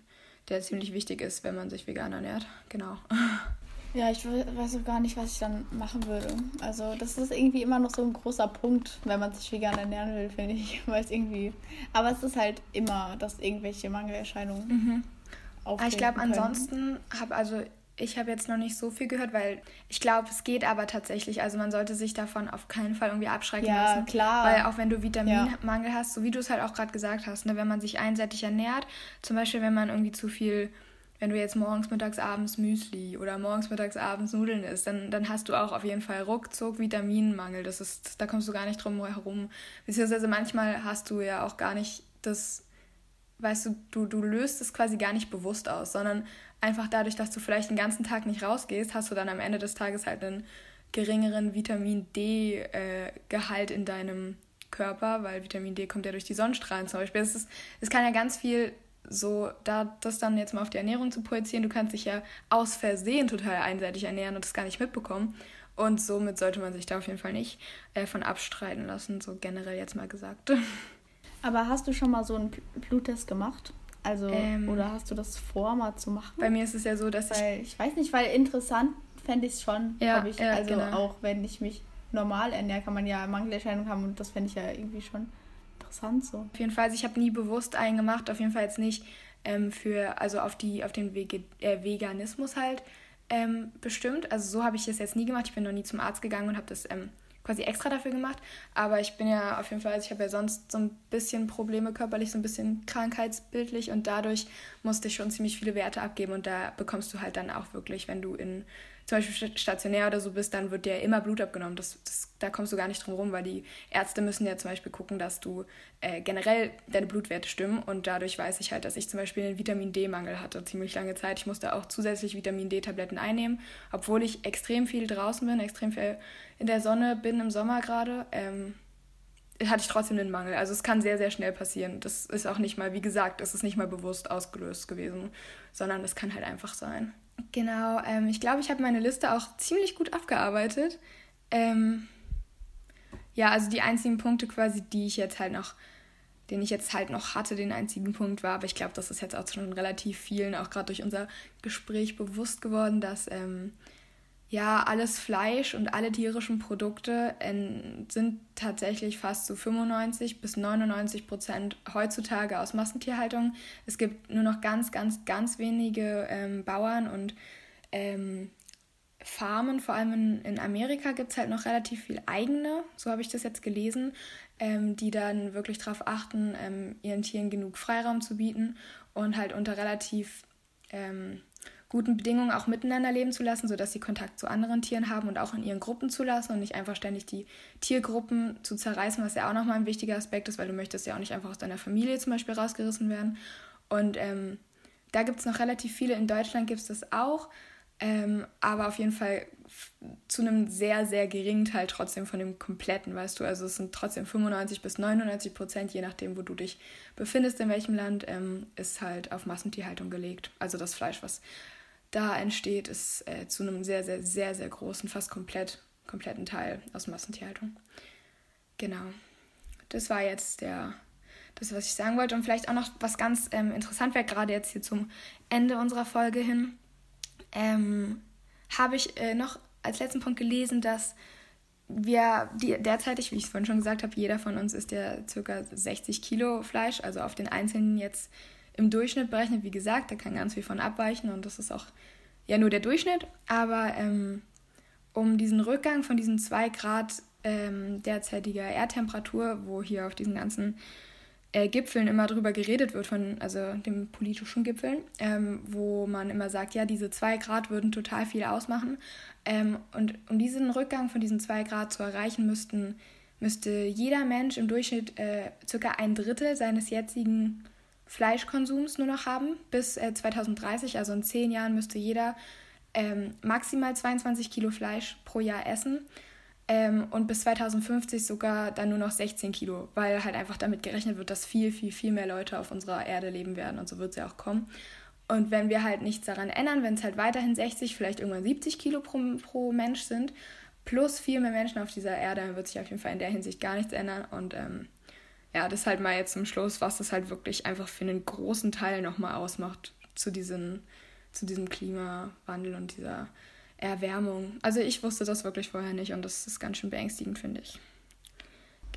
Speaker 1: der ziemlich wichtig ist, wenn man sich vegan ernährt. Genau. (laughs)
Speaker 2: Ja, ich weiß auch gar nicht, was ich dann machen würde. Also, das ist irgendwie immer noch so ein großer Punkt, wenn man sich vegan ernähren will, finde ich. (laughs) Weil es irgendwie. Aber es ist halt immer, dass irgendwelche Mangelerscheinungen mhm.
Speaker 1: auftreten. Ich glaube, ansonsten habe also ich habe jetzt noch nicht so viel gehört, weil ich glaube, es geht aber tatsächlich. Also man sollte sich davon auf keinen Fall irgendwie abschrecken ja, lassen. klar. Weil auch wenn du Vitaminmangel ja. hast, so wie du es halt auch gerade gesagt hast, ne, wenn man sich einseitig ernährt, zum Beispiel wenn man irgendwie zu viel, wenn du jetzt morgens, mittags, abends Müsli oder morgens, mittags, abends Nudeln isst, dann, dann hast du auch auf jeden Fall ruckzuck Vitaminmangel. Das ist, da kommst du gar nicht drum herum. Beziehungsweise manchmal hast du ja auch gar nicht das weißt du, du, du löst es quasi gar nicht bewusst aus, sondern einfach dadurch, dass du vielleicht den ganzen Tag nicht rausgehst, hast du dann am Ende des Tages halt einen geringeren Vitamin D-Gehalt äh, in deinem Körper, weil Vitamin D kommt ja durch die Sonnenstrahlen zum Beispiel. Es, ist, es kann ja ganz viel so, da das dann jetzt mal auf die Ernährung zu projizieren, du kannst dich ja aus Versehen total einseitig ernähren und das gar nicht mitbekommen. Und somit sollte man sich da auf jeden Fall nicht äh, von abstreiten lassen, so generell jetzt mal gesagt. (laughs)
Speaker 2: Aber hast du schon mal so einen Bluttest gemacht? Also, ähm, oder hast du das vor, mal zu machen?
Speaker 1: Bei mir ist es ja so, dass
Speaker 2: weil, ich. Ich weiß nicht, weil interessant fände ich es schon. Ja, ich. Ja, also, genau. auch wenn ich mich normal ernähre, kann man ja Mangelerscheinungen haben und das fände ich ja irgendwie schon interessant so.
Speaker 1: Auf jeden Fall, also ich habe nie bewusst einen gemacht, auf jeden Fall jetzt nicht ähm, für, also auf, die, auf den Wege, äh, Veganismus halt ähm, bestimmt. Also, so habe ich das jetzt nie gemacht. Ich bin noch nie zum Arzt gegangen und habe das. Ähm, quasi extra dafür gemacht. Aber ich bin ja auf jeden Fall, also ich habe ja sonst so ein bisschen Probleme körperlich, so ein bisschen krankheitsbildlich und dadurch musste ich schon ziemlich viele Werte abgeben und da bekommst du halt dann auch wirklich, wenn du in zum Beispiel stationär oder so bist, dann wird dir immer Blut abgenommen. Das, das, da kommst du gar nicht drum rum, weil die Ärzte müssen ja zum Beispiel gucken, dass du äh, generell deine Blutwerte stimmen. Und dadurch weiß ich halt, dass ich zum Beispiel einen Vitamin D-Mangel hatte, ziemlich lange Zeit. Ich musste auch zusätzlich Vitamin D-Tabletten einnehmen, obwohl ich extrem viel draußen bin, extrem viel in der Sonne bin im Sommer gerade. Ähm, hatte ich trotzdem einen Mangel. Also es kann sehr, sehr schnell passieren. Das ist auch nicht mal, wie gesagt, es ist nicht mal bewusst ausgelöst gewesen, sondern es kann halt einfach sein. Genau, ähm, ich glaube, ich habe meine Liste auch ziemlich gut abgearbeitet. Ähm, ja, also die einzigen Punkte quasi, die ich jetzt halt noch, den ich jetzt halt noch hatte, den einzigen Punkt war, aber ich glaube, das ist jetzt auch schon relativ vielen, auch gerade durch unser Gespräch bewusst geworden, dass ähm, ja, alles Fleisch und alle tierischen Produkte sind tatsächlich fast zu 95 bis 99 Prozent heutzutage aus Massentierhaltung. Es gibt nur noch ganz, ganz, ganz wenige ähm, Bauern und ähm, Farmen, vor allem in, in Amerika gibt es halt noch relativ viel eigene, so habe ich das jetzt gelesen, ähm, die dann wirklich darauf achten, ähm, ihren Tieren genug Freiraum zu bieten und halt unter relativ ähm, guten Bedingungen auch miteinander leben zu lassen, sodass sie Kontakt zu anderen Tieren haben und auch in ihren Gruppen zu lassen und nicht einfach ständig die Tiergruppen zu zerreißen, was ja auch nochmal ein wichtiger Aspekt ist, weil du möchtest ja auch nicht einfach aus deiner Familie zum Beispiel rausgerissen werden. Und ähm, da gibt es noch relativ viele, in Deutschland gibt es das auch, ähm, aber auf jeden Fall zu einem sehr, sehr geringen Teil trotzdem von dem kompletten, weißt du. Also es sind trotzdem 95 bis 99 Prozent, je nachdem, wo du dich befindest, in welchem Land, ähm, ist halt auf Massentierhaltung gelegt. Also das Fleisch, was da entsteht, ist äh, zu einem sehr, sehr, sehr, sehr großen, fast komplett, kompletten Teil aus Massentierhaltung. Genau. Das war jetzt der, das, was ich sagen wollte. Und vielleicht auch noch was ganz ähm, interessant wäre, gerade jetzt hier zum Ende unserer Folge hin, ähm, habe ich äh, noch als letzten Punkt gelesen, dass wir die, derzeitig, wie ich es vorhin schon gesagt habe, jeder von uns isst ja ca. 60 Kilo Fleisch, also auf den Einzelnen jetzt im Durchschnitt berechnet, wie gesagt, da kann ganz viel von abweichen und das ist auch ja nur der Durchschnitt. Aber ähm, um diesen Rückgang von diesen 2 Grad ähm, derzeitiger Erdtemperatur, wo hier auf diesen ganzen äh, Gipfeln immer drüber geredet wird, von, also den politischen Gipfeln, ähm, wo man immer sagt, ja, diese 2 Grad würden total viel ausmachen. Ähm, und um diesen Rückgang von diesen 2 Grad zu erreichen, müssten, müsste jeder Mensch im Durchschnitt äh, circa ein Drittel seines jetzigen Fleischkonsums nur noch haben bis äh, 2030. Also in zehn Jahren müsste jeder ähm, maximal 22 Kilo Fleisch pro Jahr essen. Ähm, und bis 2050 sogar dann nur noch 16 Kilo, weil halt einfach damit gerechnet wird, dass viel, viel, viel mehr Leute auf unserer Erde leben werden. Und so wird es ja auch kommen. Und wenn wir halt nichts daran ändern, wenn es halt weiterhin 60, vielleicht irgendwann 70 Kilo pro, pro Mensch sind, plus viel mehr Menschen auf dieser Erde, dann wird sich auf jeden Fall in der Hinsicht gar nichts ändern. Und ähm, ja, das halt mal jetzt zum Schluss, was das halt wirklich einfach für einen großen Teil nochmal ausmacht zu, diesen, zu diesem Klimawandel und dieser Erwärmung. Also ich wusste das wirklich vorher nicht und das ist ganz schön beängstigend, finde ich.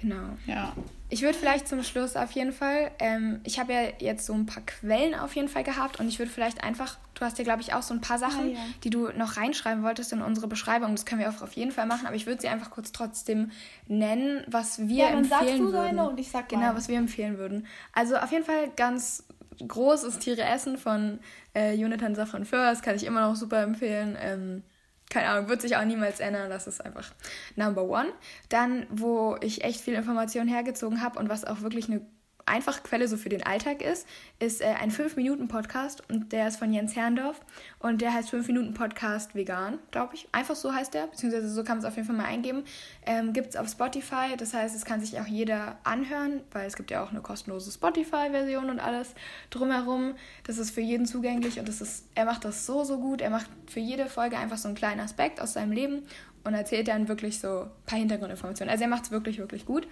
Speaker 1: Genau. Ja. Ich würde vielleicht zum Schluss auf jeden Fall, ähm, ich habe ja jetzt so ein paar Quellen auf jeden Fall gehabt und ich würde vielleicht einfach, du hast ja glaube ich auch so ein paar Sachen, ah, ja. die du noch reinschreiben wolltest in unsere Beschreibung. Das können wir auch auf jeden Fall machen, aber ich würde sie einfach kurz trotzdem nennen, was wir ja, dann empfehlen sagst du würden. Deine und ich sag genau, was wir empfehlen würden. Also auf jeden Fall ganz groß ist Tiere essen von äh, Jonathan Safran Föhr, das kann ich immer noch super empfehlen. Ähm, keine Ahnung, wird sich auch niemals ändern. Das ist einfach Number One. Dann, wo ich echt viel Information hergezogen habe und was auch wirklich eine einfache Quelle so für den Alltag ist, ist äh, ein 5-Minuten-Podcast und der ist von Jens Herrndorf und der heißt 5-Minuten-Podcast vegan, glaube ich. Einfach so heißt der, beziehungsweise so kann man es auf jeden Fall mal eingeben. Ähm, gibt es auf Spotify, das heißt, es kann sich auch jeder anhören, weil es gibt ja auch eine kostenlose Spotify-Version und alles drumherum. Das ist für jeden zugänglich und das ist, er macht das so, so gut. Er macht für jede Folge einfach so einen kleinen Aspekt aus seinem Leben und erzählt dann wirklich so ein paar Hintergrundinformationen. Also er macht es wirklich, wirklich gut.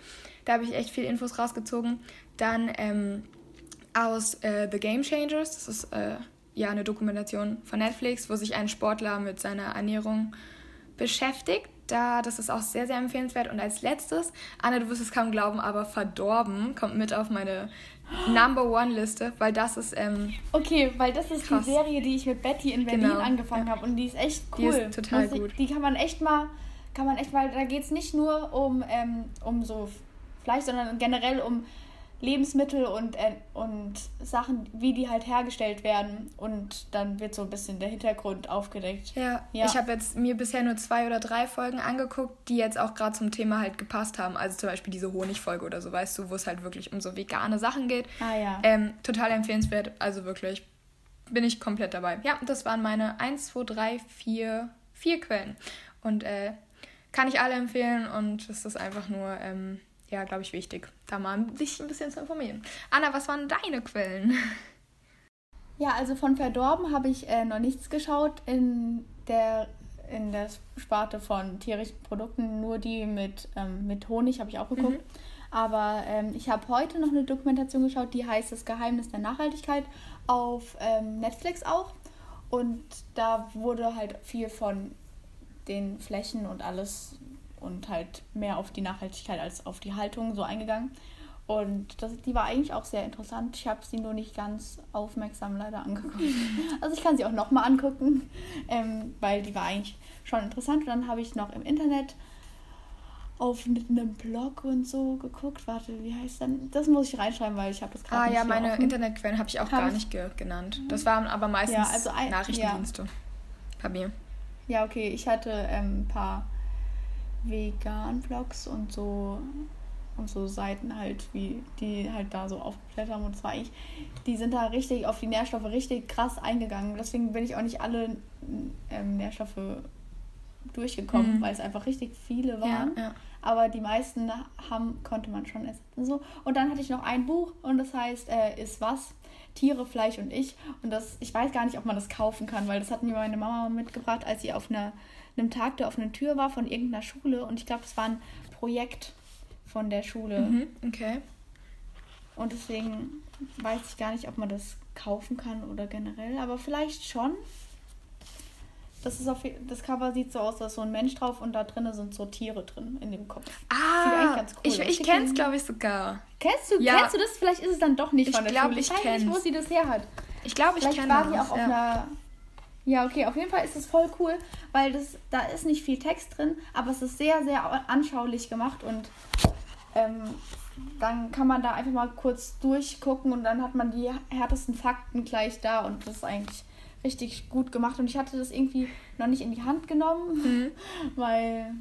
Speaker 1: Da habe ich echt viel Infos rausgezogen. Dann ähm, aus äh, The Game Changers, das ist äh, ja eine Dokumentation von Netflix, wo sich ein Sportler mit seiner Ernährung beschäftigt. Da, das ist auch sehr, sehr empfehlenswert. Und als letztes, Anna, du wirst es kaum glauben, aber Verdorben kommt mit auf meine Number One Liste, weil das ist. Ähm,
Speaker 2: okay, weil das ist krass. die Serie, die ich mit Betty in Berlin genau. angefangen ja. habe und die ist echt cool. Die ist total ich, gut. Die kann man echt mal, kann man echt mal, da geht es nicht nur um, ähm, um so Fleisch, sondern generell um Lebensmittel und, äh, und Sachen, wie die halt hergestellt werden. Und dann wird so ein bisschen der Hintergrund aufgedeckt.
Speaker 1: Ja, ja. ich habe jetzt mir bisher nur zwei oder drei Folgen angeguckt, die jetzt auch gerade zum Thema halt gepasst haben. Also zum Beispiel diese Honigfolge oder so, weißt du, wo es halt wirklich um so vegane Sachen geht. Ah ja. Ähm, total empfehlenswert, also wirklich bin ich komplett dabei. Ja, das waren meine 1, 2, 3, 4, 4 Quellen. Und äh, kann ich alle empfehlen und es ist einfach nur... Ähm, ja, glaube ich, wichtig, da mal sich ein bisschen zu informieren. Anna, was waren deine Quellen?
Speaker 2: Ja, also von Verdorben habe ich äh, noch nichts geschaut in der, in der Sparte von tierischen Produkten, nur die mit, ähm, mit Honig habe ich auch geguckt. Mhm. Aber ähm, ich habe heute noch eine Dokumentation geschaut, die heißt Das Geheimnis der Nachhaltigkeit auf ähm, Netflix auch. Und da wurde halt viel von den Flächen und alles und halt mehr auf die Nachhaltigkeit als auf die Haltung so eingegangen. Und das, die war eigentlich auch sehr interessant. Ich habe sie nur nicht ganz aufmerksam leider angeguckt. (laughs) Also ich kann sie auch nochmal angucken, ähm, weil die war eigentlich schon interessant. Und dann habe ich noch im Internet auf einem Blog und so geguckt. Warte, wie heißt denn? Das muss ich reinschreiben, weil ich habe das
Speaker 1: gerade Ah ja, meine Internetquellen habe ich auch hab gar nicht ge genannt. Das waren aber meistens ja, also ein, Nachrichtendienste ja.
Speaker 2: bei mir. Ja, okay. Ich hatte ähm, ein paar Vegan-Blogs und so und so Seiten halt, wie die halt da so aufgeklärt haben. Und zwar eigentlich, die sind da richtig auf die Nährstoffe richtig krass eingegangen. Deswegen bin ich auch nicht alle ähm, Nährstoffe durchgekommen, mhm. weil es einfach richtig viele waren. Ja, ja. Aber die meisten haben, konnte man schon essen. So. Und dann hatte ich noch ein Buch und das heißt äh, Ist was? Tiere, Fleisch und ich. Und das, ich weiß gar nicht, ob man das kaufen kann, weil das hat mir meine Mama mitgebracht, als sie auf einer, einem Tag der offenen Tür war von irgendeiner Schule. Und ich glaube, es war ein Projekt von der Schule. Mhm, okay. Und deswegen weiß ich gar nicht, ob man das kaufen kann oder generell, aber vielleicht schon. Das, ist auf, das Cover sieht so aus, da ist so ein Mensch drauf und da drinnen sind so Tiere drin in dem Kopf. Ah, sieht
Speaker 1: eigentlich ganz cool ich, ich kenne es, glaube ich, sogar.
Speaker 2: Kennst du, ja. kennst du das? Vielleicht ist es dann doch nicht ich von der glaub, Schule. Ich weiß nicht, wo sie das her hat. Ich glaube, ich kenne das. War die auch auf ja. einer ja, okay, auf jeden Fall ist es voll cool, weil das, da ist nicht viel Text drin, aber es ist sehr, sehr anschaulich gemacht und ähm, dann kann man da einfach mal kurz durchgucken und dann hat man die härtesten Fakten gleich da und das ist eigentlich richtig gut gemacht. Und ich hatte das irgendwie noch nicht in die Hand genommen, mhm. (laughs) weil,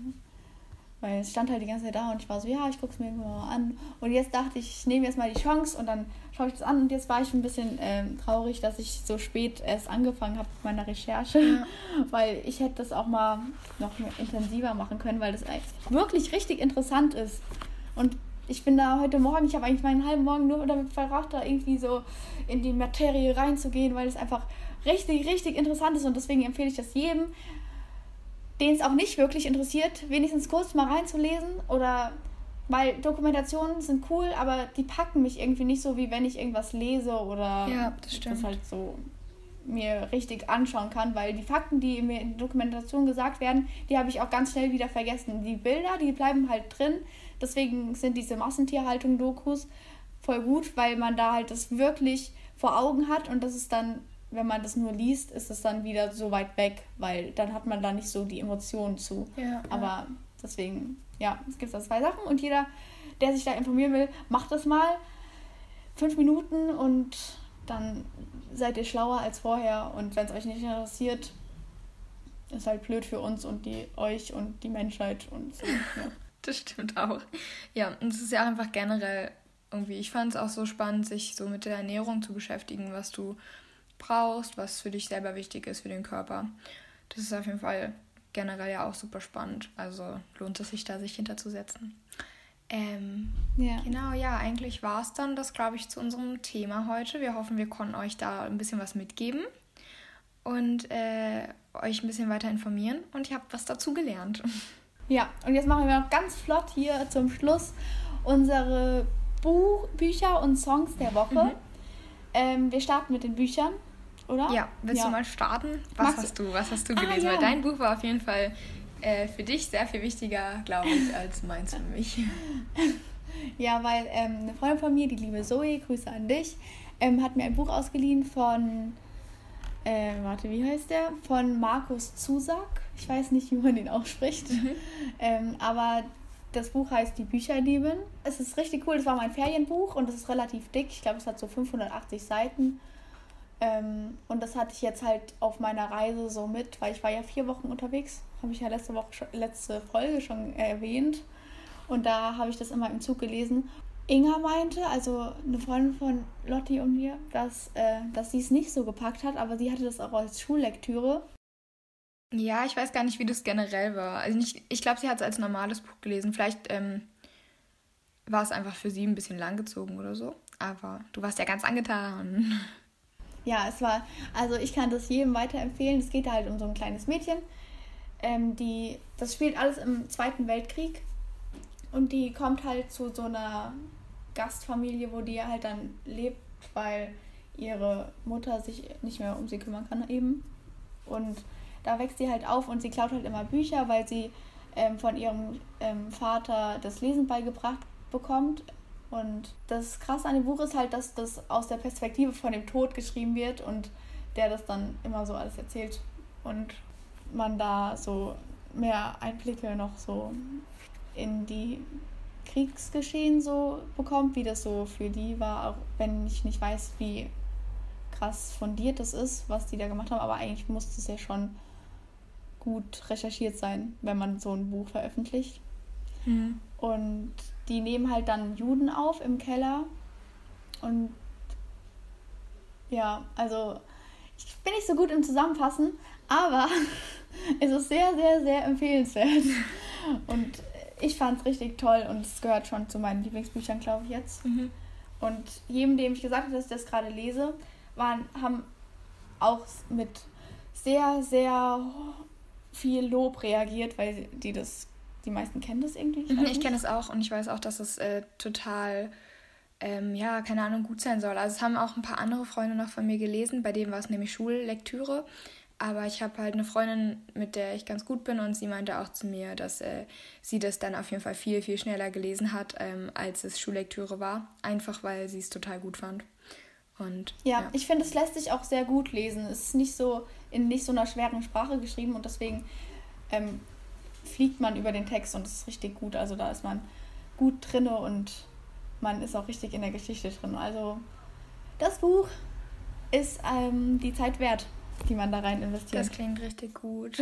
Speaker 2: weil es stand halt die ganze Zeit da und ich war so, ja, ich gucke es mir mal an. Und jetzt dachte ich, ich nehme jetzt mal die Chance und dann schaue ich das an. Und jetzt war ich ein bisschen ähm, traurig, dass ich so spät erst angefangen habe mit meiner Recherche, ja. (laughs) weil ich hätte das auch mal noch intensiver machen können, weil das wirklich richtig interessant ist. Und ich bin da heute Morgen, ich habe eigentlich meinen halben Morgen nur damit verbracht, da irgendwie so in die Materie reinzugehen, weil es einfach richtig, richtig interessant ist und deswegen empfehle ich das jedem, den es auch nicht wirklich interessiert, wenigstens kurz mal reinzulesen oder weil Dokumentationen sind cool, aber die packen mich irgendwie nicht so, wie wenn ich irgendwas lese oder ja, das, das halt so mir richtig anschauen kann, weil die Fakten, die mir in der Dokumentation gesagt werden, die habe ich auch ganz schnell wieder vergessen. Die Bilder, die bleiben halt drin. Deswegen sind diese Massentierhaltung-Dokus voll gut, weil man da halt das wirklich vor Augen hat und das ist dann, wenn man das nur liest, ist es dann wieder so weit weg, weil dann hat man da nicht so die Emotionen zu. Ja, Aber ja. deswegen, ja, es gibt da zwei Sachen und jeder, der sich da informieren will, macht das mal. Fünf Minuten und dann seid ihr schlauer als vorher und wenn es euch nicht interessiert, ist halt blöd für uns und die euch und die Menschheit und so. Ja. (laughs)
Speaker 1: Das stimmt auch. Ja, und es ist ja einfach generell irgendwie, ich fand es auch so spannend, sich so mit der Ernährung zu beschäftigen, was du brauchst, was für dich selber wichtig ist für den Körper. Das ist auf jeden Fall generell ja auch super spannend. Also lohnt es sich da, sich hinterzusetzen. Ähm, ja. Genau, ja, eigentlich war es dann das, glaube ich, zu unserem Thema heute. Wir hoffen, wir konnten euch da ein bisschen was mitgeben und äh, euch ein bisschen weiter informieren und ihr habt was dazu gelernt. (laughs)
Speaker 2: Ja, und jetzt machen wir noch ganz flott hier zum Schluss unsere Buch, Bücher und Songs der Woche. Mhm. Ähm, wir starten mit den Büchern, oder?
Speaker 1: Ja, willst ja. du mal starten? Was Magst hast du, was hast du ah, gelesen? Ja. Weil dein Buch war auf jeden Fall äh, für dich sehr viel wichtiger, glaube ich, als meins für mich. (laughs)
Speaker 2: ja, weil ähm, eine Freundin von mir, die liebe Zoe, Grüße an dich, ähm, hat mir ein Buch ausgeliehen von, äh, warte, wie heißt der? Von Markus Zusack. Ich weiß nicht, wie man den ausspricht. Mhm. (laughs) Ähm, aber das Buch heißt Die Bücherlieben. Es ist richtig cool. Das war mein Ferienbuch und es ist relativ dick. Ich glaube, es hat so 580 Seiten. Ähm, und das hatte ich jetzt halt auf meiner Reise so mit, weil ich war ja vier Wochen unterwegs. Habe ich ja letzte Woche schon, letzte Folge schon erwähnt. Und da habe ich das immer im Zug gelesen. Inga meinte, also eine Freundin von Lotti und mir, dass, äh, dass sie es nicht so gepackt hat, aber sie hatte das auch als Schullektüre.
Speaker 1: Ja, ich weiß gar nicht, wie das generell war. Also nicht, ich glaube, sie hat es als normales Buch gelesen. Vielleicht ähm, war es einfach für sie ein bisschen langgezogen oder so. Aber du warst ja ganz angetan.
Speaker 2: Ja, es war, also ich kann das jedem weiterempfehlen. Es geht halt um so ein kleines Mädchen. Ähm, die, das spielt alles im Zweiten Weltkrieg. Und die kommt halt zu so einer Gastfamilie, wo die halt dann lebt, weil ihre Mutter sich nicht mehr um sie kümmern kann eben. Und da wächst sie halt auf und sie klaut halt immer Bücher, weil sie ähm, von ihrem ähm, Vater das Lesen beigebracht bekommt. Und das Krasse an dem Buch ist halt, dass das aus der Perspektive von dem Tod geschrieben wird und der das dann immer so alles erzählt und man da so mehr Einblicke noch so in die Kriegsgeschehen so bekommt, wie das so für die war, auch wenn ich nicht weiß, wie krass fundiert das ist, was die da gemacht haben, aber eigentlich muss es ja schon gut recherchiert sein, wenn man so ein Buch veröffentlicht. Mhm. Und die nehmen halt dann Juden auf im Keller. Und ja, also ich bin nicht so gut im Zusammenfassen, aber (laughs) es ist sehr, sehr, sehr empfehlenswert. (laughs) Und ich fand es richtig toll und es gehört schon zu meinen Lieblingsbüchern, glaube ich, jetzt. Mhm. Und jedem, dem ich gesagt habe, dass ich das gerade lese, waren, haben auch mit sehr, sehr viel Lob reagiert, weil die das, die meisten kennen das irgendwie.
Speaker 1: Ich, mhm, ich kenne es auch und ich weiß auch, dass es äh, total, ähm, ja, keine Ahnung, gut sein soll. Also es haben auch ein paar andere Freunde noch von mir gelesen, bei denen war es nämlich Schullektüre. Aber ich habe halt eine Freundin, mit der ich ganz gut bin und sie meinte auch zu mir, dass äh, sie das dann auf jeden Fall viel, viel schneller gelesen hat, ähm, als es Schullektüre war. Einfach weil sie es total gut fand. Und,
Speaker 2: ja, ja. ich finde, es lässt sich auch sehr gut lesen. Es ist nicht so in nicht so einer schweren Sprache geschrieben und deswegen ähm, fliegt man über den Text und es ist richtig gut. Also da ist man gut drinne und man ist auch richtig in der Geschichte drin. Also das Buch ist ähm, die Zeit wert die man da rein investiert.
Speaker 1: Das klingt richtig gut.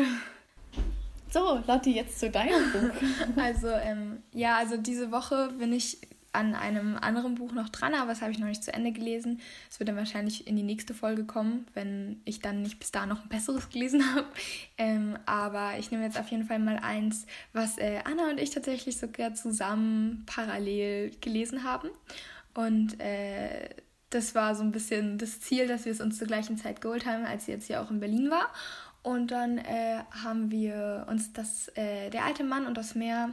Speaker 2: So, Lotti, jetzt zu deinem Buch. (laughs)
Speaker 1: Also, ähm, ja, also diese Woche bin ich an einem anderen Buch noch dran, aber das habe ich noch nicht zu Ende gelesen. Es wird dann wahrscheinlich in die nächste Folge kommen, wenn ich dann nicht bis da noch ein besseres (laughs) gelesen habe. Ähm, aber ich nehme jetzt auf jeden Fall mal eins, was äh, Anna und ich tatsächlich sogar zusammen parallel gelesen haben. Und äh, das war so ein bisschen das Ziel, dass wir es uns zur gleichen Zeit geholt haben, als sie jetzt hier auch in Berlin war. Und dann äh, haben wir uns das, äh, der alte Mann und das Meer,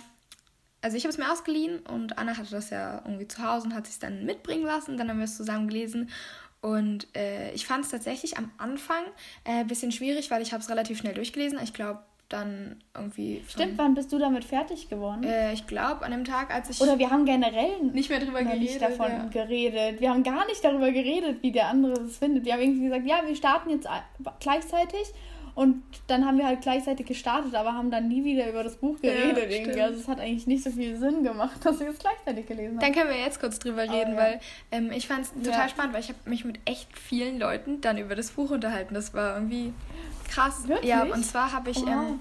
Speaker 1: also ich habe es mir ausgeliehen und Anna hatte das ja irgendwie zu Hause und hat sich dann mitbringen lassen. Dann haben wir es zusammen gelesen und äh, ich fand es tatsächlich am Anfang ein äh, bisschen schwierig, weil ich habe es relativ schnell durchgelesen. Ich glaube, dann irgendwie.
Speaker 2: Stimmt, wann bist du damit fertig geworden?
Speaker 1: Äh, ich glaube, an dem Tag, als ich.
Speaker 2: Oder wir haben generell nicht mehr darüber geredet. Nicht davon ja. geredet. Wir haben gar nicht darüber geredet, wie der andere es findet. Wir haben irgendwie gesagt, ja, wir starten jetzt gleichzeitig. Und dann haben wir halt gleichzeitig gestartet, aber haben dann nie wieder über das Buch geredet. Ja, irgendwie. Also es hat eigentlich nicht so viel Sinn gemacht, (laughs) dass wir es gleichzeitig gelesen haben.
Speaker 1: Dann können wir jetzt kurz drüber reden, oh, ja. weil ähm, ich fand es total ja. spannend, weil ich habe mich mit echt vielen Leuten dann über das Buch unterhalten. Das war irgendwie krass. Wirklich? Ja, und zwar habe ich, oh. ähm,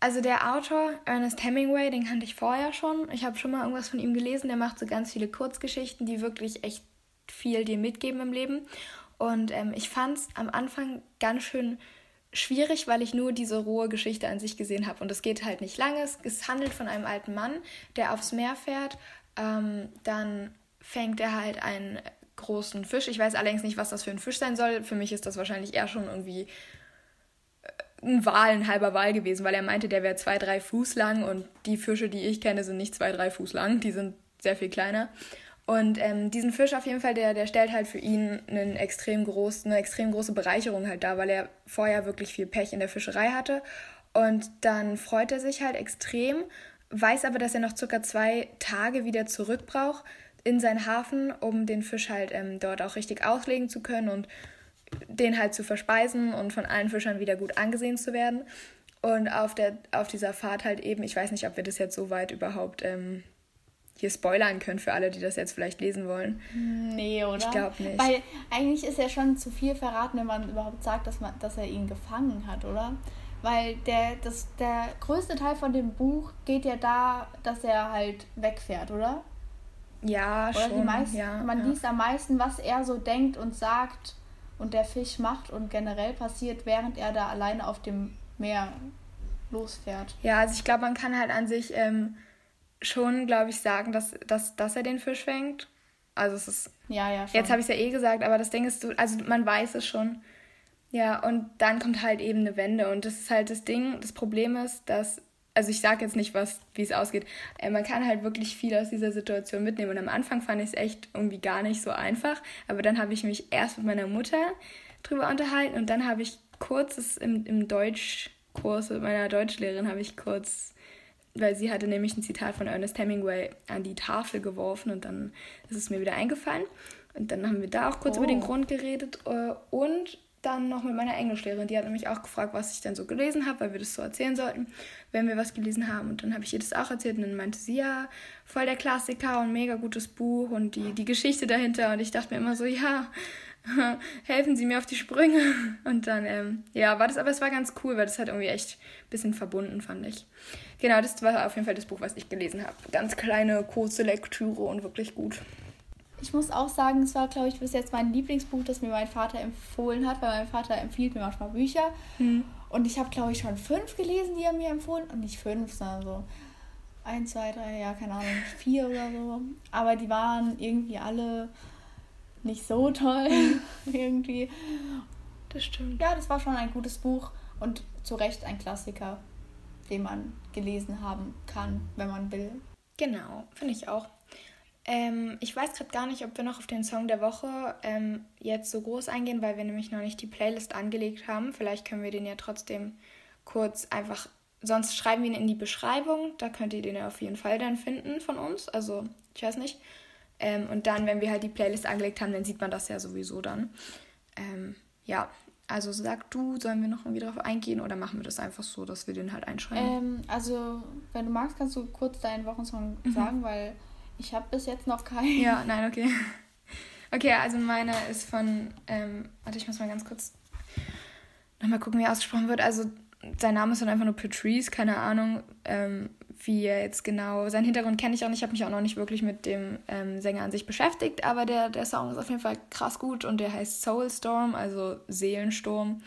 Speaker 1: also der Autor, Ernest Hemingway, den kannte ich vorher schon. Ich habe schon mal irgendwas von ihm gelesen. Der macht so ganz viele Kurzgeschichten, die wirklich echt viel dir mitgeben im Leben. Und ähm, ich fand es am Anfang ganz schön schwierig, weil ich nur diese rohe Geschichte an sich gesehen habe. Und es geht halt nicht lange. Es handelt von einem alten Mann, der aufs Meer fährt. Ähm, dann fängt er halt einen großen Fisch. Ich weiß allerdings nicht, was das für ein Fisch sein soll. Für mich ist das wahrscheinlich eher schon irgendwie ein Wal, ein halber Wal gewesen, weil er meinte, der wäre zwei, drei Fuß lang und die Fische, die ich kenne, sind nicht zwei, drei Fuß lang, die sind sehr viel kleiner. Und ähm, diesen Fisch auf jeden Fall, der, der stellt halt für ihn einen extrem groß, eine extrem große Bereicherung halt dar, weil er vorher wirklich viel Pech in der Fischerei hatte. Und dann freut er sich halt extrem, weiß aber, dass er noch circa zwei Tage wieder zurück braucht in seinen Hafen, um den Fisch halt ähm, dort auch richtig auslegen zu können und den halt zu verspeisen und von allen Fischern wieder gut angesehen zu werden. Und auf, der, auf dieser Fahrt halt eben, ich weiß nicht, ob wir das jetzt so weit überhaupt ähm, hier spoilern können für alle, die das jetzt vielleicht lesen wollen.
Speaker 2: Nee, oder? Ich glaube nicht. Weil eigentlich ist ja schon zu viel verraten, wenn man überhaupt sagt, dass, man, dass er ihn gefangen hat, oder? Weil der, das, der größte Teil von dem Buch geht ja da, dass er halt wegfährt, oder? Ja, oder schon. Die meisten, ja, man ja. liest am meisten, was er so denkt und sagt und der Fisch macht und generell passiert, während er da alleine auf dem Meer losfährt.
Speaker 1: Ja, also ich glaube, man kann halt an sich ähm, schon, glaube ich, sagen, dass, dass, dass er den Fisch fängt. Also es ist. Ja, ja. Schon. Jetzt habe ich es ja eh gesagt, aber das Ding ist, du, also man weiß es schon. Ja, und dann kommt halt eben eine Wende. Und das ist halt das Ding. Das Problem ist, dass also ich sage jetzt nicht, was, wie es ausgeht. Äh, man kann halt wirklich viel aus dieser Situation mitnehmen. Und am Anfang fand ich es echt irgendwie gar nicht so einfach. Aber dann habe ich mich erst mit meiner Mutter drüber unterhalten und dann habe ich kurz im, im Deutschkurs mit meiner Deutschlehrerin habe ich kurz, weil sie hatte nämlich ein Zitat von Ernest Hemingway an die Tafel geworfen und dann ist es mir wieder eingefallen. Und dann haben wir da auch kurz oh. über den oh. Grund geredet äh, und dann noch mit meiner Englischlehrerin. Die hat nämlich auch gefragt, was ich denn so gelesen habe, weil wir das so erzählen sollten, wenn wir was gelesen haben. Und dann habe ich ihr das auch erzählt und dann meinte sie, ja, voll der Klassiker und mega gutes Buch und die, die Geschichte dahinter. Und ich dachte mir immer so, ja, (laughs) helfen Sie mir auf die Sprünge. (laughs) Und dann, ähm, ja, war das, aber es war ganz cool, weil das hat irgendwie echt ein bisschen verbunden, fand ich. Genau, das war auf jeden Fall das Buch, was ich gelesen habe. Ganz kleine, kurze Lektüre und wirklich gut.
Speaker 2: Ich muss auch sagen, es war, glaube ich, bis jetzt mein Lieblingsbuch, das mir mein Vater empfohlen hat, weil mein Vater empfiehlt mir manchmal Bücher. Hm. Und ich habe, glaube ich, schon fünf gelesen, die er mir empfohlen. Und nicht fünf, sondern so ein, zwei, drei, ja, keine Ahnung, vier oder so. Aber die waren irgendwie alle nicht so toll. (laughs) irgendwie.
Speaker 1: Das stimmt.
Speaker 2: Ja, das war schon ein gutes Buch und zu Recht ein Klassiker, den man gelesen haben kann, wenn man will.
Speaker 1: Genau, finde ich auch. Ähm, ich weiß gerade gar nicht, ob wir noch auf den Song der Woche ähm, jetzt so groß eingehen, weil wir nämlich noch nicht die Playlist angelegt haben. Vielleicht können wir den ja trotzdem kurz einfach, sonst schreiben wir ihn in die Beschreibung. Da könnt ihr den ja auf jeden Fall dann finden von uns. Also, ich weiß nicht. Ähm, und dann, wenn wir halt die Playlist angelegt haben, dann sieht man das ja sowieso dann. Ähm, ja, also sag du, sollen wir noch irgendwie darauf eingehen oder machen wir das einfach so, dass wir den halt einschreiben?
Speaker 2: Ähm, also, wenn du magst, kannst du kurz deinen Wochensong mhm. sagen, weil ich habe bis jetzt noch keinen.
Speaker 1: Ja, nein, okay. (laughs) Okay, also meiner ist von, ähm, warte, ich muss mal ganz kurz nochmal gucken, wie er ausgesprochen wird. Also sein Name ist dann einfach nur Patrice, keine Ahnung, ähm, wie er jetzt genau, seinen Hintergrund kenne ich auch nicht, ich habe mich auch noch nicht wirklich mit dem ähm, Sänger an sich beschäftigt, aber der, der Song ist auf jeden Fall krass gut und der heißt Soulstorm, also Seelensturm.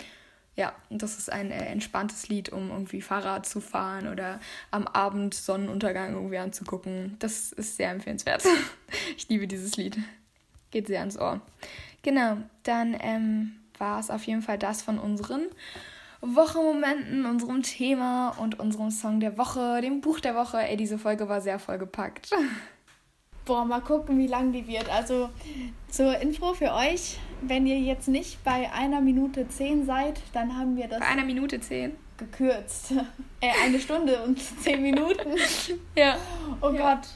Speaker 1: Ja, und das ist ein äh, entspanntes Lied, um irgendwie Fahrrad zu fahren oder am Abend Sonnenuntergang irgendwie anzugucken. Das ist sehr empfehlenswert. (laughs) ich liebe dieses Lied. Geht sehr ans Ohr. Genau, dann ähm, war es auf jeden Fall das von unseren Wochenmomenten, unserem Thema und unserem Song der Woche, dem Buch der Woche. Ey, diese Folge war sehr vollgepackt. (laughs)
Speaker 2: Boah, mal gucken, wie lang die wird. Also zur Info für euch, wenn ihr jetzt nicht bei einer Minute zehn seid, dann haben wir das.
Speaker 1: Bei einer Minute zehn?
Speaker 2: Gekürzt. (laughs) äh, eine Stunde und zehn Minuten. (laughs)
Speaker 1: ja.
Speaker 2: Oh ja. Gott.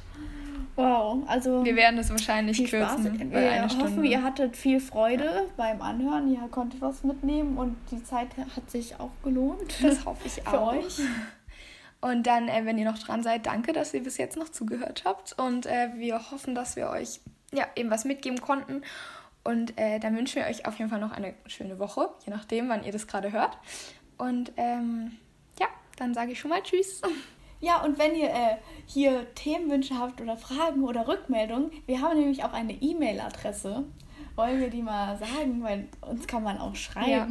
Speaker 2: Wow, also.
Speaker 1: Wir werden es wahrscheinlich kürzen.
Speaker 2: Wir eine Stunde. hoffen, ihr hattet viel Freude ja. beim Anhören. Ihr konntet was mitnehmen und die Zeit hat sich auch gelohnt. (laughs)
Speaker 1: Das hoffe ich auch. Für euch. (laughs) Und dann, äh, wenn ihr noch dran seid, danke, dass ihr bis jetzt noch zugehört habt. Und äh, wir hoffen, dass wir euch ja, eben was mitgeben konnten. Und äh, dann wünschen wir euch auf jeden Fall noch eine schöne Woche, je nachdem, wann ihr das gerade hört. Und ähm, ja, dann sage ich schon mal Tschüss. (laughs)
Speaker 2: Ja, und wenn ihr äh, hier Themenwünsche habt oder Fragen oder Rückmeldungen, wir haben nämlich auch eine E-Mail-Adresse. Wollen wir die mal sagen, weil uns kann man auch schreiben. Ja,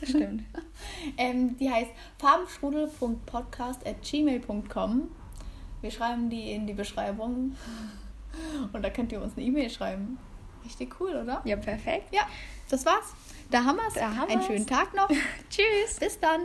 Speaker 1: das stimmt. (laughs)
Speaker 2: ähm, die heißt farbenstrudel.podcast.gmail.com. Wir schreiben die in die Beschreibung. Und da könnt ihr uns eine E-Mail schreiben. Richtig cool, oder?
Speaker 1: Ja, perfekt.
Speaker 2: Ja, das war's. Da haben wir's. Da haben Einen schönen Tag noch. (laughs)
Speaker 1: Tschüss.
Speaker 2: Bis dann.